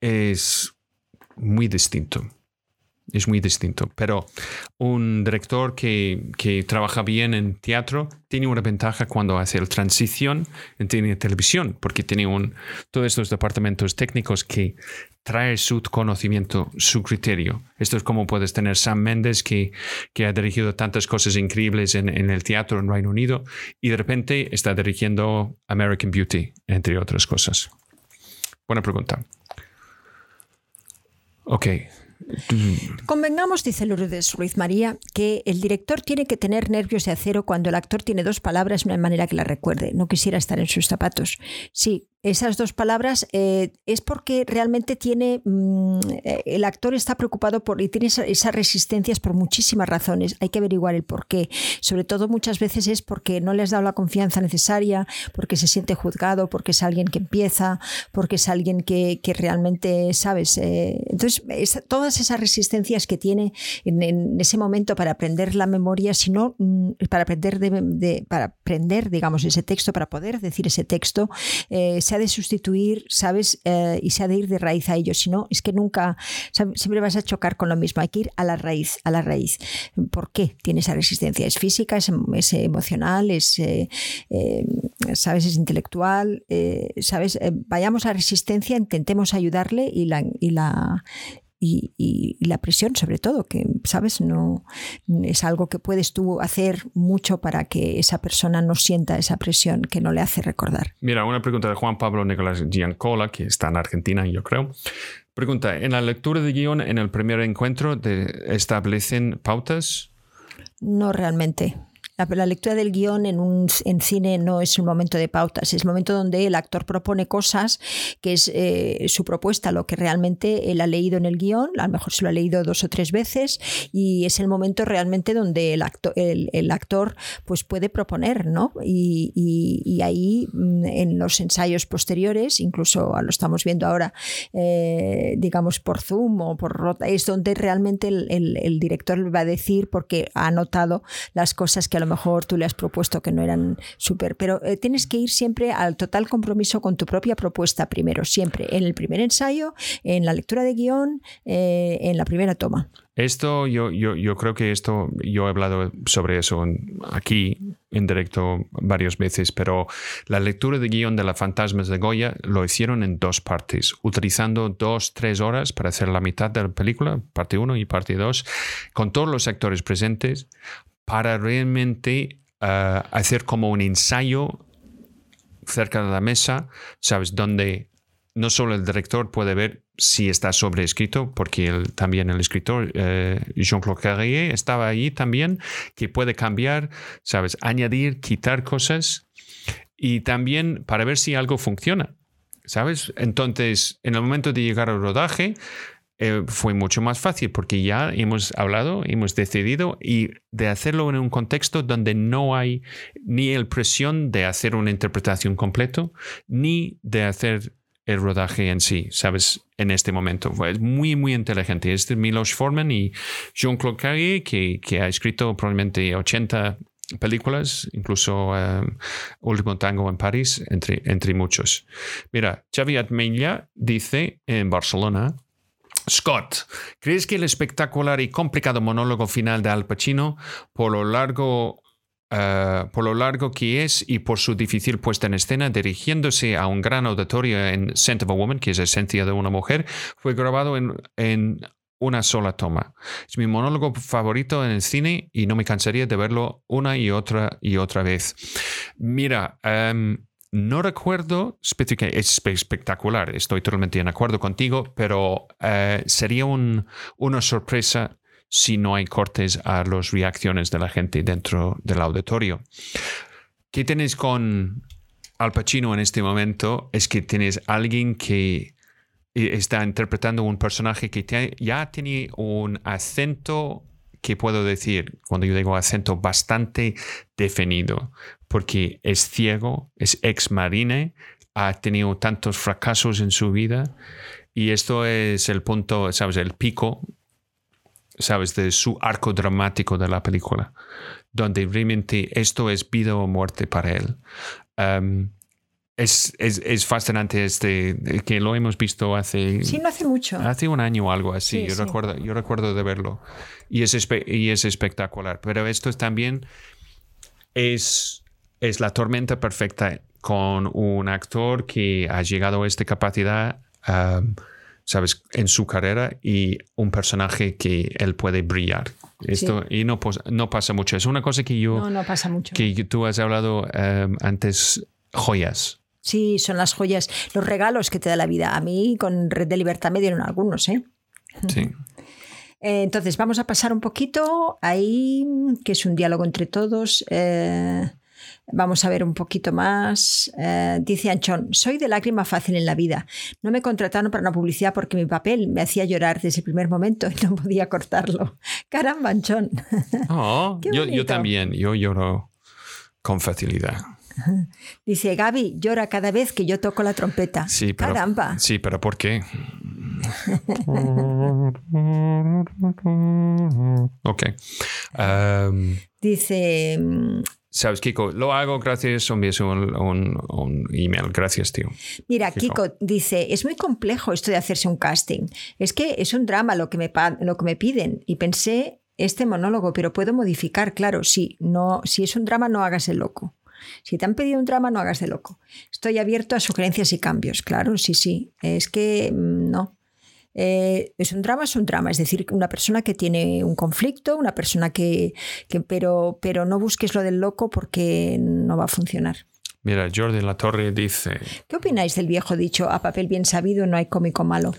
es muy distinto es muy distinto. Pero un director que, que, trabaja bien en teatro tiene una ventaja cuando hace la transición en televisión, porque tiene un, todos estos departamentos técnicos que trae su conocimiento, su criterio. Esto es como puedes tener Sam Mendes, que, que ha dirigido tantas cosas increíbles en, en el teatro en Reino Unido, y de repente está dirigiendo American Beauty, entre otras cosas. Buena pregunta. Ok, Convengamos, dice Lourdes Ruiz María, que el director tiene que tener nervios de acero cuando el actor tiene dos palabras de una manera que la recuerde. No quisiera estar en sus zapatos. Sí, esas dos palabras eh, es porque realmente tiene mm, eh, el actor está preocupado por y tiene esas resistencias por muchísimas razones. Hay que averiguar el por qué. Sobre todo muchas veces es porque no le has dado la confianza necesaria porque se siente juzgado porque es alguien que empieza porque es alguien que, realmente sabes eh, entonces todas esas resistencias que tiene en, ese momento para aprender la memoria sino mm, para aprender de, para aprender digamos ese texto para poder decir ese texto se ha de sustituir, ¿sabes? Eh, y se ha de ir de raíz a ello. Si no, es que nunca, siempre vas a chocar con lo mismo. Hay que ir a la raíz, a la raíz. ¿Por qué tiene esa resistencia? ¿Es física? ¿Es, emocional? ¿Es, eh, eh, ¿sabes? ¿Es intelectual? ¿Sabes? vayamos a resistencia, intentemos ayudarle y la y, la presión sobre todo, que sabes, no es algo que puedes tú hacer mucho para que esa persona no sienta esa presión que no le hace recordar. Mira, una pregunta de Juan Pablo Nicolás Giancola, que está en Argentina, yo creo. Pregunta, ¿en la lectura de guion en el primer encuentro establecen pautas? No realmente. La, lectura del guion en, un, en cine no es un momento de pautas, es el momento donde el actor propone cosas que es eh, su propuesta, lo que realmente él ha leído en el guion, a lo mejor se lo ha leído dos o tres veces, y es el momento realmente donde el, actor, el, actor pues puede proponer, ¿no? Y, ahí mm, en los ensayos posteriores, incluso lo estamos viendo ahora, eh, digamos por Zoom o por Rota, es donde realmente el, director va a decir porque ha notado las cosas que a lo mejor tú le has propuesto que no eran súper, pero eh, tienes que ir siempre al total compromiso con tu propia propuesta primero, siempre, en el primer ensayo, en la lectura de guion, eh, en la primera toma. Esto, yo, yo, yo, creo que esto, yo he hablado sobre eso aquí en directo varias veces, pero la lectura de guion de la Fantasmas de Goya lo hicieron en dos partes, utilizando dos, tres horas para hacer la mitad de la película, parte 1 y parte 2, con todos los actores presentes, para realmente eh, hacer como un ensayo cerca de la mesa, ¿sabes? Donde no solo el director puede ver si está sobreescrito, porque también el escritor eh, Jean-Claude Carrier estaba ahí también, que puede cambiar, ¿sabes? Añadir, quitar cosas y también para ver si algo funciona, ¿sabes? Entonces, en el momento de llegar al rodaje, eh, fue mucho más fácil porque ya hemos hablado, hemos decidido y de hacerlo en un contexto donde no hay ni el presión de hacer una interpretación completo, ni de hacer el rodaje en sí, ¿sabes? En este momento. Es muy, muy inteligente. Este es Milos Forman y Jean-Claude Carrier, que, que, ha escrito probablemente 80 películas, incluso uh, Último Tango en París, entre, entre muchos. Mira, Xavi Atmella dice en Barcelona Scott, ¿crees que el espectacular y complicado monólogo final de Al Pacino, por lo largo eh, por lo largo que es y por su difícil puesta en escena, dirigiéndose a un gran auditorio en Scent of a Woman, que es Esencia de una Mujer, fue grabado en, en una sola toma. Es mi monólogo favorito en el cine y no me cansaría de verlo una y otra y otra vez. Mira, um, no recuerdo, es espectacular, estoy totalmente en acuerdo contigo, pero eh, sería un, una sorpresa si no hay cortes a las reacciones de la gente dentro del auditorio. ¿Qué tenéis con Al Pacino en este momento? Es que tienes alguien que eh, está interpretando un personaje que ya tiene un acento que puedo decir, cuando yo digo acento, bastante definido, porque es ciego, es ex marine, ha tenido tantos fracasos en su vida y esto es el punto, ¿sabes? El pico, ¿sabes? De su arco dramático de la película, donde realmente esto es vida o muerte para él. Um, es, es, fascinante este, que lo hemos visto hace... Sí, no hace mucho. Hace un año o algo así, yo, Recuerdo, yo recuerdo de verlo. Y es, y es espectacular. Pero esto es también es, es la tormenta perfecta con un actor que ha llegado a esta capacidad, sabes, en su carrera y un personaje que él puede brillar. Esto, Y no, no pasa mucho. Es una cosa que yo... No, no pasa mucho. Que tú has hablado antes, joyas. Sí, son las joyas, los regalos que te da la vida. A mí con Red de Libertad me dieron algunos, ¿eh? Sí. Eh, entonces, vamos a pasar un poquito ahí, que es un diálogo entre todos. Eh, vamos a ver un poquito más. Eh, dice Anchón, soy de lágrima fácil en la vida. No me contrataron para una publicidad porque mi papel me hacía llorar desde el primer momento y no podía cortarlo. Caramba, Anchón. Oh, yo, yo también, yo lloro con facilidad. Dice, Gaby llora cada vez que yo toco la trompeta. Sí, pero, Caramba. Sí, pero ¿por qué? ok. Um, Dice... Sabes, Kiko, lo hago gracias, un, un, un email. Gracias, tío. Mira, Kiko. dice, es muy complejo esto de hacerse un casting. Es que es un drama lo que me, lo que me piden. Y pensé este monólogo, pero puedo modificar, claro, sí, no, si es un drama no hagas el loco. Si te han pedido un drama, no hagas de loco. Estoy abierto a sugerencias y cambios, claro, sí, sí. Es que mm, no. Eh, es un drama, es un drama, es decir, una persona que tiene un conflicto, una persona que, que pero, pero no busques lo del loco porque no va a funcionar. Mira, Jordi La Torre dice. ¿Qué opináis del viejo dicho a papel bien sabido no hay cómico malo?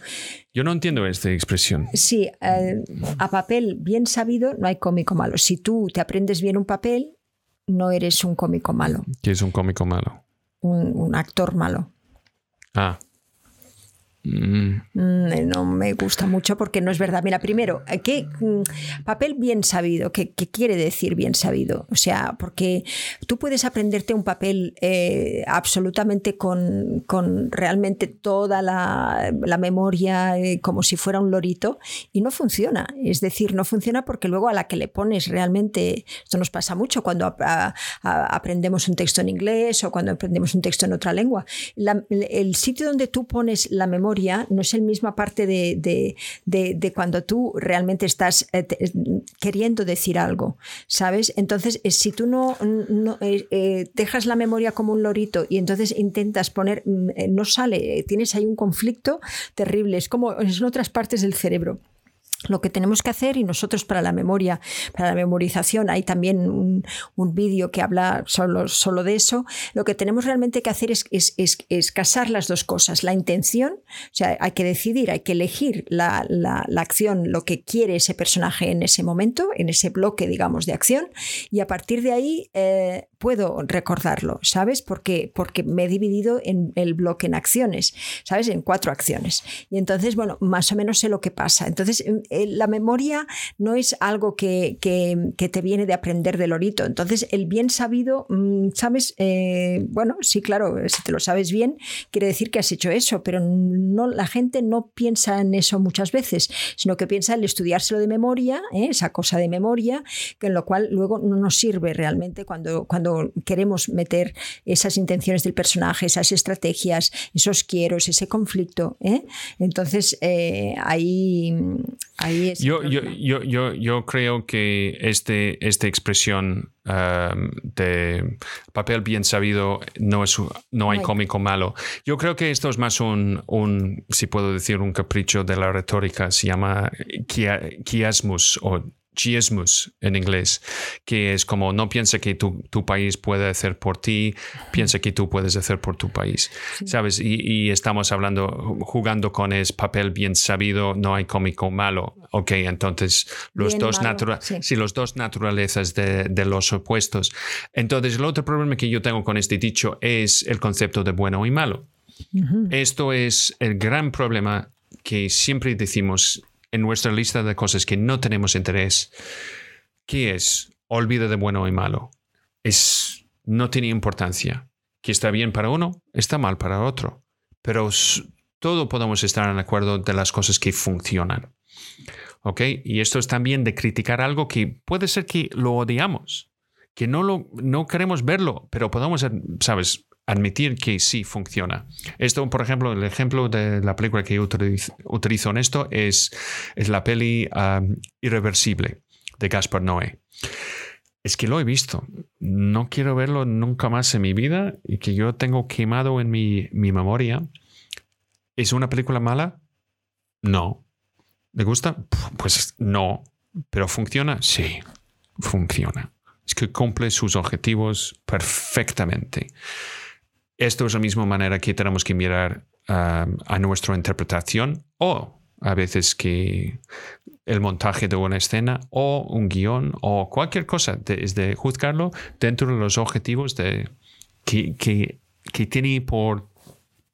Yo no entiendo esta expresión. Sí, eh, a papel bien sabido no hay cómico malo. Si tú te aprendes bien un papel, no eres un cómico malo. ¿Qué es un cómico malo? Un, un actor malo. Ah. Mm. Mm, no me gusta mucho porque no es verdad. Mira, primero, ¿qué mm, papel bien sabido? ¿Qué, quiere decir bien sabido? O sea, porque tú puedes aprenderte un papel eh, absolutamente con, con, realmente toda la, la memoria eh, como si fuera un lorito y no funciona. Es decir, no funciona porque luego a la que le pones realmente, esto nos pasa mucho cuando aprendemos un texto en inglés o cuando aprendemos un texto en otra lengua. el sitio donde tú pones la memoria no es la misma parte de, cuando tú realmente estás eh, queriendo decir algo, ¿sabes? Entonces, eh, si tú no, eh, dejas la memoria como un lorito y entonces intentas poner, mm, no sale, tienes ahí un conflicto terrible, es como en otras partes del cerebro. Lo que tenemos que hacer y nosotros para la memoria, para la memorización, hay también un, vídeo que habla solo, solo, de eso, lo que tenemos realmente que hacer es, es, casar las dos cosas, la intención, o sea, hay que decidir, hay que elegir la, acción, lo que quiere ese personaje en ese momento, en ese bloque, digamos, de acción, y a partir de ahí eh, puedo recordarlo, ¿sabes? Porque, porque me he dividido en el bloque en acciones, ¿sabes? En cuatro acciones. Y entonces, bueno, más o menos sé lo que pasa. Entonces, la memoria no es algo que, te viene de aprender del lorito. Entonces, el bien sabido, mm, ¿sabes? Eh, bueno, sí, claro, si te lo sabes bien, quiere decir que has hecho eso, pero no, la gente no piensa en eso muchas veces, sino que piensa en estudiárselo de memoria, ¿eh? esa cosa de memoria, que en lo cual luego no nos sirve realmente cuando, cuando queremos meter esas intenciones del personaje, esas estrategias, esos quieros, ese conflicto. Entonces, ahí yo, yo, yo, yo, creo que este, esta expresión um, de papel bien sabido no, es, no hay cómico malo. Yo creo que esto es más un, un si puedo decir, un capricho de la retórica. Se llama chiasmus o chiasmus en inglés, que es como no piensa que tu, tu, país puede hacer por ti, piensa que tú puedes hacer por tu país, ¿sabes? Y, estamos hablando, jugando con es papel bien sabido, no hay cómico malo. Ok, entonces los dos, natural, sí. los dos naturalezas de, de, los opuestos. Entonces el otro problema que yo tengo con este dicho es el concepto de bueno y malo. Esto es el gran problema que siempre decimos en nuestra lista de cosas que no tenemos interés, ¿qué es? Olvida de bueno y malo. Es, no tiene importancia. Que está bien para uno, está mal para otro. Pero todo podemos estar en acuerdo de las cosas que funcionan. ¿Ok? Y esto es también de criticar algo que puede ser que lo odiamos, que no, lo, no queremos verlo, pero podemos, ¿sabes? Admitir que sí funciona. Esto, por ejemplo, el ejemplo de la película que yo utilizo, en esto es, es la peli Irreversible de Gaspar Noé. Es que lo he visto. No quiero verlo nunca más en mi vida y que yo tengo quemado en mi, mi memoria. ¿Es una película mala? No. ¿Me gusta? Pues no. ¿Pero funciona? Sí, funciona. Es que cumple sus objetivos perfectamente. Esto es la misma manera que tenemos que mirar um, a nuestra interpretación o a veces que el montaje de una escena o un guion o cualquier cosa, es de juzgarlo dentro de los objetivos de, que, que, tiene por,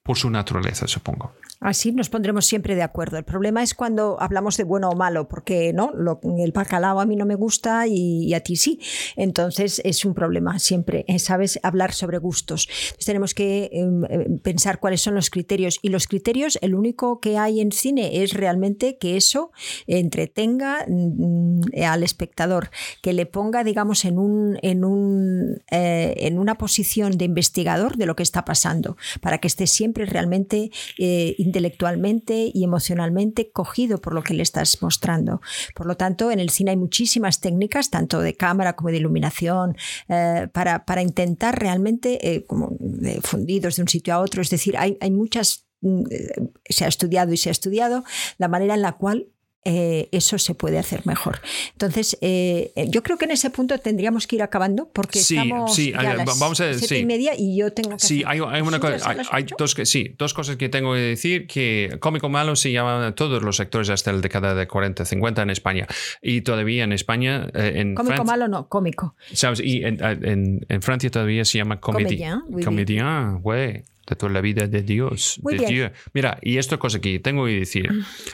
por su naturaleza, supongo. Así nos pondremos siempre de acuerdo. El problema es cuando hablamos de bueno o malo, porque no, Lo, el bacalao a mí no me gusta y, a ti sí. Entonces es un problema siempre, eh, ¿sabes? Hablar sobre gustos. Entonces tenemos que em, em, pensar cuáles son los criterios. Y los criterios, el único que hay en cine es realmente que eso entretenga mm, al espectador, que le ponga, digamos, en, un, en, un, eh, en una posición de investigador de lo que está pasando, para que esté siempre realmente eh, intelectualmente y emocionalmente cogido por lo que le estás mostrando. Por lo tanto, en el cine hay muchísimas técnicas, tanto de cámara como de iluminación, eh, para, para, intentar realmente, eh, como fundidos de un sitio a otro, es decir, hay, hay muchas mm, eh, se ha estudiado y se ha estudiado la manera en la cual eh, eso se puede hacer mejor. Entonces, eh, yo creo que en ese punto tendríamos que ir acabando porque estamos sí, ya a las vamos a, siete y media y yo tengo que Sí, hay, una cosa, hay, dos, que, sí, dos cosas que tengo que decir, que cómico malo se llaman todos los actores hasta la década de 40, 50 en España y todavía en España... Eh, en cómico malo no, cómico. ¿Sabes? Y en, en, Francia todavía se llama comédien. Comédien, güey de toda la vida de Dios. de Mira, y esto cosa que tengo que decir.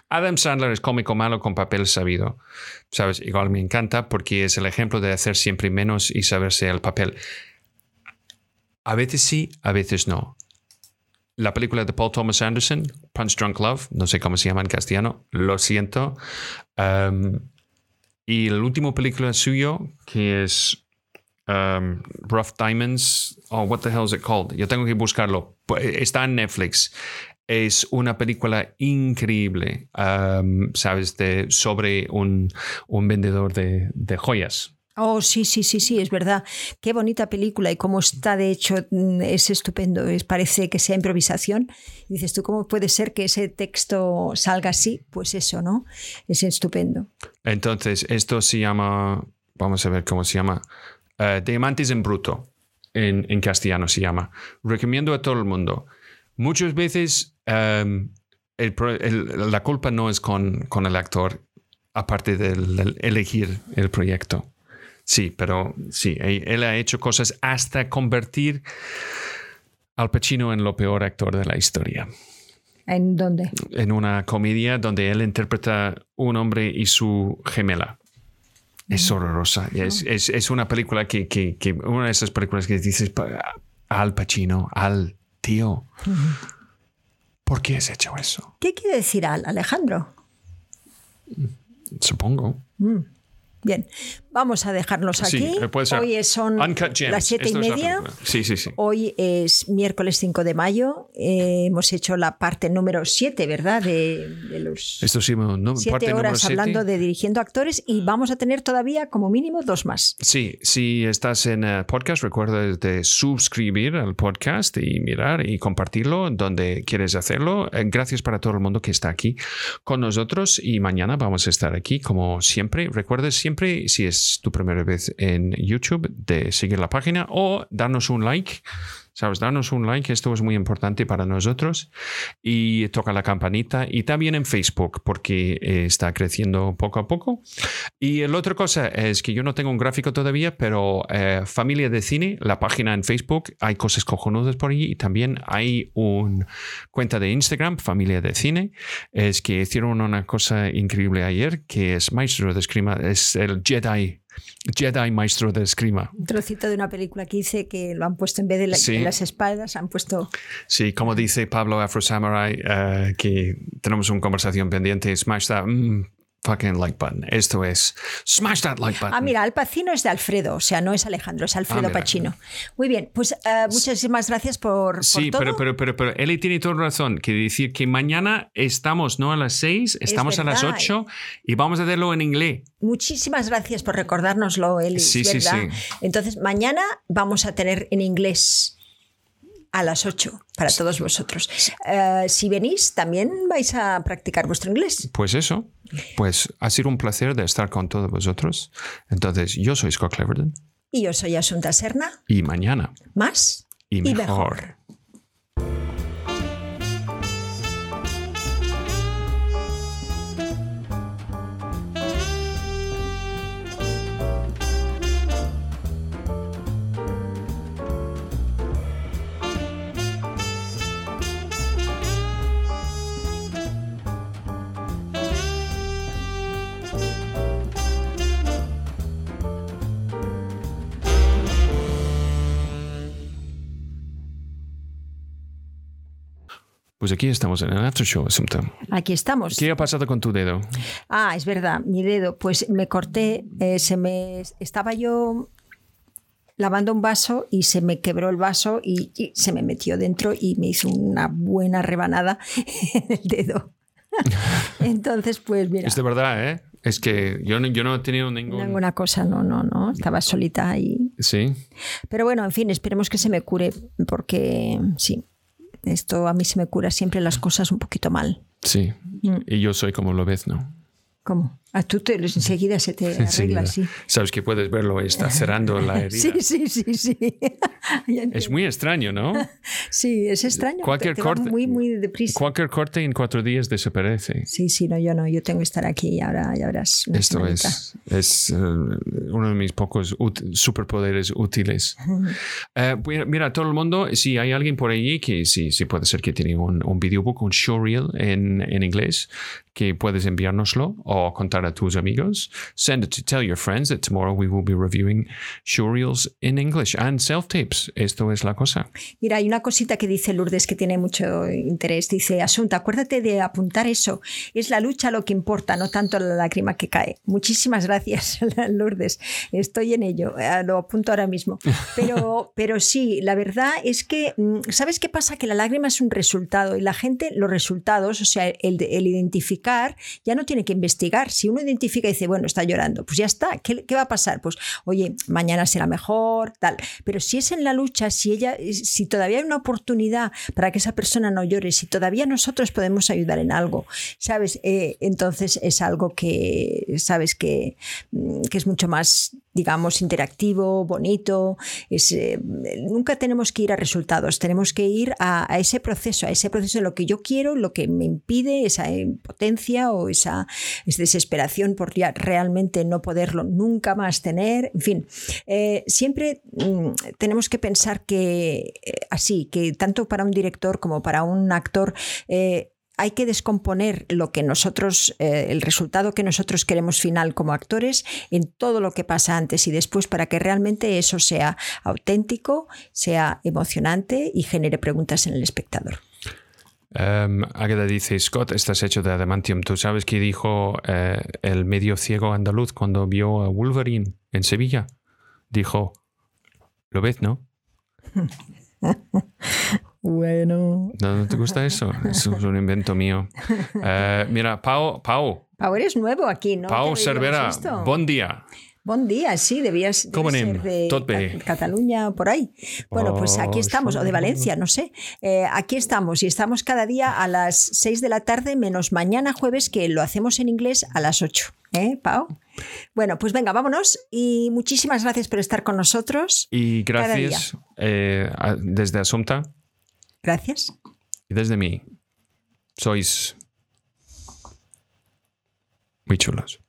Adam Sandler es cómico malo con papel sabido. ¿Sabes? Igual me encanta porque es el ejemplo de hacer siempre menos y saberse el papel. A veces sí, a veces no. La película de Paul Thomas Anderson, Punch Drunk Love, no sé cómo se llama en castellano, lo siento. Um, y la última película suyo, que es Um, Rough Diamonds, oh, what the hell is it called? Yo tengo que buscarlo. Pues, está en Netflix. Es una película increíble, um, ¿sabes? De, sobre un, un vendedor de, de, joyas. Oh, sí, sí, sí, sí, es verdad. Qué bonita película y cómo está, de hecho, mm, es estupendo. Es, parece que sea improvisación. Y dices tú, ¿cómo puede ser que ese texto salga así? Pues eso, ¿no? Es estupendo. Entonces, esto se llama, vamos a ver cómo se llama, uh, Diamantes en Bruto, en, en, castellano se llama. Recomiendo a todo el mundo. Muchas veces um, el, el, la culpa no es con, con el actor, aparte de elegir el proyecto. Sí, pero sí, él ha hecho cosas hasta convertir al Pacino en lo peor actor de la historia. ¿En dónde? En una comedia donde él interpreta un hombre y su gemela. Es horrorosa. Es, es, es, una película que, que, que, una de esas películas que dices al Pacino, al tío. ¿Por qué has hecho eso? ¿Qué quiere decir al Alejandro? Supongo. Mm. Bien, vamos a dejarlos aquí. Sí, puede ser. Hoy son las siete y media. sí, sí, sí. Hoy es miércoles 5 de mayo. Eh, hemos hecho la parte número 7, ¿verdad? De, de los Esto sí, no, siete parte horas número hablando siete. de dirigiendo actores y vamos a tener todavía como mínimo dos más. Sí, si estás en eh, podcast, recuerda de suscribir al podcast y mirar y compartirlo donde quieres hacerlo. Eh, gracias para todo el mundo que está aquí con nosotros y mañana vamos a estar aquí como siempre. Recuerda siempre, si es tu primera vez en YouTube, de seguir la página o darnos un like. ¿Sabes? Darnos un like, esto es muy importante para nosotros. Y toca la campanita. Y también en Facebook, porque eh, está creciendo poco a poco. Y la otra cosa es que yo no tengo un gráfico todavía, pero eh, Familia de Cine, la página en Facebook, hay cosas cojonudas por allí. Y también hay una cuenta de Instagram, Familia de Cine. Es que hicieron una cosa increíble ayer, que es Maestro de Escrima, es el Jedi Jedi Maestro de Esgrima. Un trocito de una película que hice que lo han puesto en vez de la, Sí. en las espaldas, han puesto. Sí, como dice Pablo Afro Samurai, eh, que tenemos una conversación pendiente, smash that mm, fucking like button. Esto es, smash that like button. Ah, mira, Al Pacino es de Alfredo, o sea, no es Alejandro, es Alfredo Ah. Pacino. Muy bien, pues eh, muchísimas gracias por, por Sí, todo. pero, pero, pero, pero él tiene toda razón, que decir que mañana estamos no a las 6, estamos a las. 8 y vamos a hacerlo en inglés. Muchísimas gracias por recordárnoslo, Eli. Sí, sí, sí. Entonces, mañana vamos a tener en inglés a las 8 para todos vosotros. Eh, si venís, también vais a practicar vuestro inglés. Pues eso, pues ha sido un placer de estar con todos vosotros. Entonces, yo soy Scott Cleverton Y yo soy Asunta Serna. y mañana Más y Y mejor. Pues aquí estamos en el After Show, Asunta. Aquí estamos. ¿Qué ha pasado con tu dedo? Ah, es verdad, mi dedo, pues me corté, eh, se me estaba yo lavando un vaso y se me quebró el vaso y, y se me metió dentro y me hizo una buena rebanada en el dedo. Entonces, pues mira, Es de verdad, ¿eh? Es que yo no, yo no he tenido ningún... ninguna cosa, no, no, no, estaba solita ahí. Sí, Pero bueno, en fin, esperemos que se me cure porque sí, esto a mí se me cura siempre las cosas un poquito mal. sí. Mm. Y yo soy como lo ves, ¿no? ¿Cómo? A tú te, enseguida se te arregla, Enseguida. sí. Sabes que puedes verlo, está cerrando la herida. Sí, sí, sí, sí. Es muy extraño, ¿no? Sí, es extraño. Cualquier te, te corte- muy, muy deprisa. Cualquier corte en cuatro días desaparece. Sí, sí, no, yo no, yo tengo que estar aquí y ahora ya verás. Esto semanita. es, es eh, uno de mis pocos superpoderes útiles. Mira, mira, todo el mundo, si hay alguien por allí que sí, sí puede ser que tiene un, un videobook, un showreel en, en inglés, que puedes enviárnoslo o contar a tus amigos. Send it to tell your friends that tomorrow we will be reviewing showreels in English and self-tapes. Esto es la cosa. Mira, hay una cosita que dice Lourdes que tiene mucho interés. Dice, Asunta, acuérdate de apuntar eso. Es la lucha lo que importa, no tanto la lágrima que cae. Muchísimas gracias, Lourdes. Estoy en ello. Eh, Lo apunto ahora mismo. Pero, pero sí, la verdad es que, mm, ¿sabes qué pasa? Que la lágrima es un resultado y la gente, los resultados, o sea, el, el identificar, ya no tiene que investigar. Si uno identifica y dice, bueno, está llorando, pues ya está, ¿qué, qué va a pasar? Pues, oye, mañana será mejor, tal. Pero si es en la lucha, si ella, si todavía hay una oportunidad para que esa persona no llore, si todavía nosotros podemos ayudar en algo, ¿sabes? Eh, entonces es algo que, ¿sabes? Que, mm, que es mucho más digamos, interactivo, bonito. Es, eh, nunca tenemos que ir a resultados, tenemos que ir a, ese proceso, a ese proceso de lo que yo quiero, lo que me impide esa impotencia o esa, desesperación por ya realmente no poderlo nunca más tener. En fin, eh, siempre mm, tenemos que pensar que eh, así, que tanto para un director como para un actor, hay que descomponer lo que nosotros, eh, el resultado que nosotros queremos final como actores en todo lo que pasa antes y después para que realmente eso sea auténtico, sea emocionante y genere preguntas en el espectador. Um, dice, Scott, estás hecho de adamantium. ¿Tú sabes qué dijo eh, el medio ciego andaluz cuando vio a Wolverine en Sevilla? Dijo, ¿lo ves, no? Bueno. ¿No, te gusta eso? Eso es un invento mío. Eh, mira, Pau, Pau. Pau, eres nuevo aquí, ¿no? Pau Cervera, buen día. Buen día, sí, debías, ser de Cataluña por ahí. Bueno, pues aquí oh, estamos, o de Valencia, no sé. Eh, aquí estamos y estamos cada día a las 6 de la tarde, menos mañana jueves, que lo hacemos en inglés a las 8. ¿Eh, Pau? Bueno, pues venga, vámonos y muchísimas gracias por estar con nosotros. Y gracias eh, desde Asunta. Gracias. Y desde mí, sois muy chulos.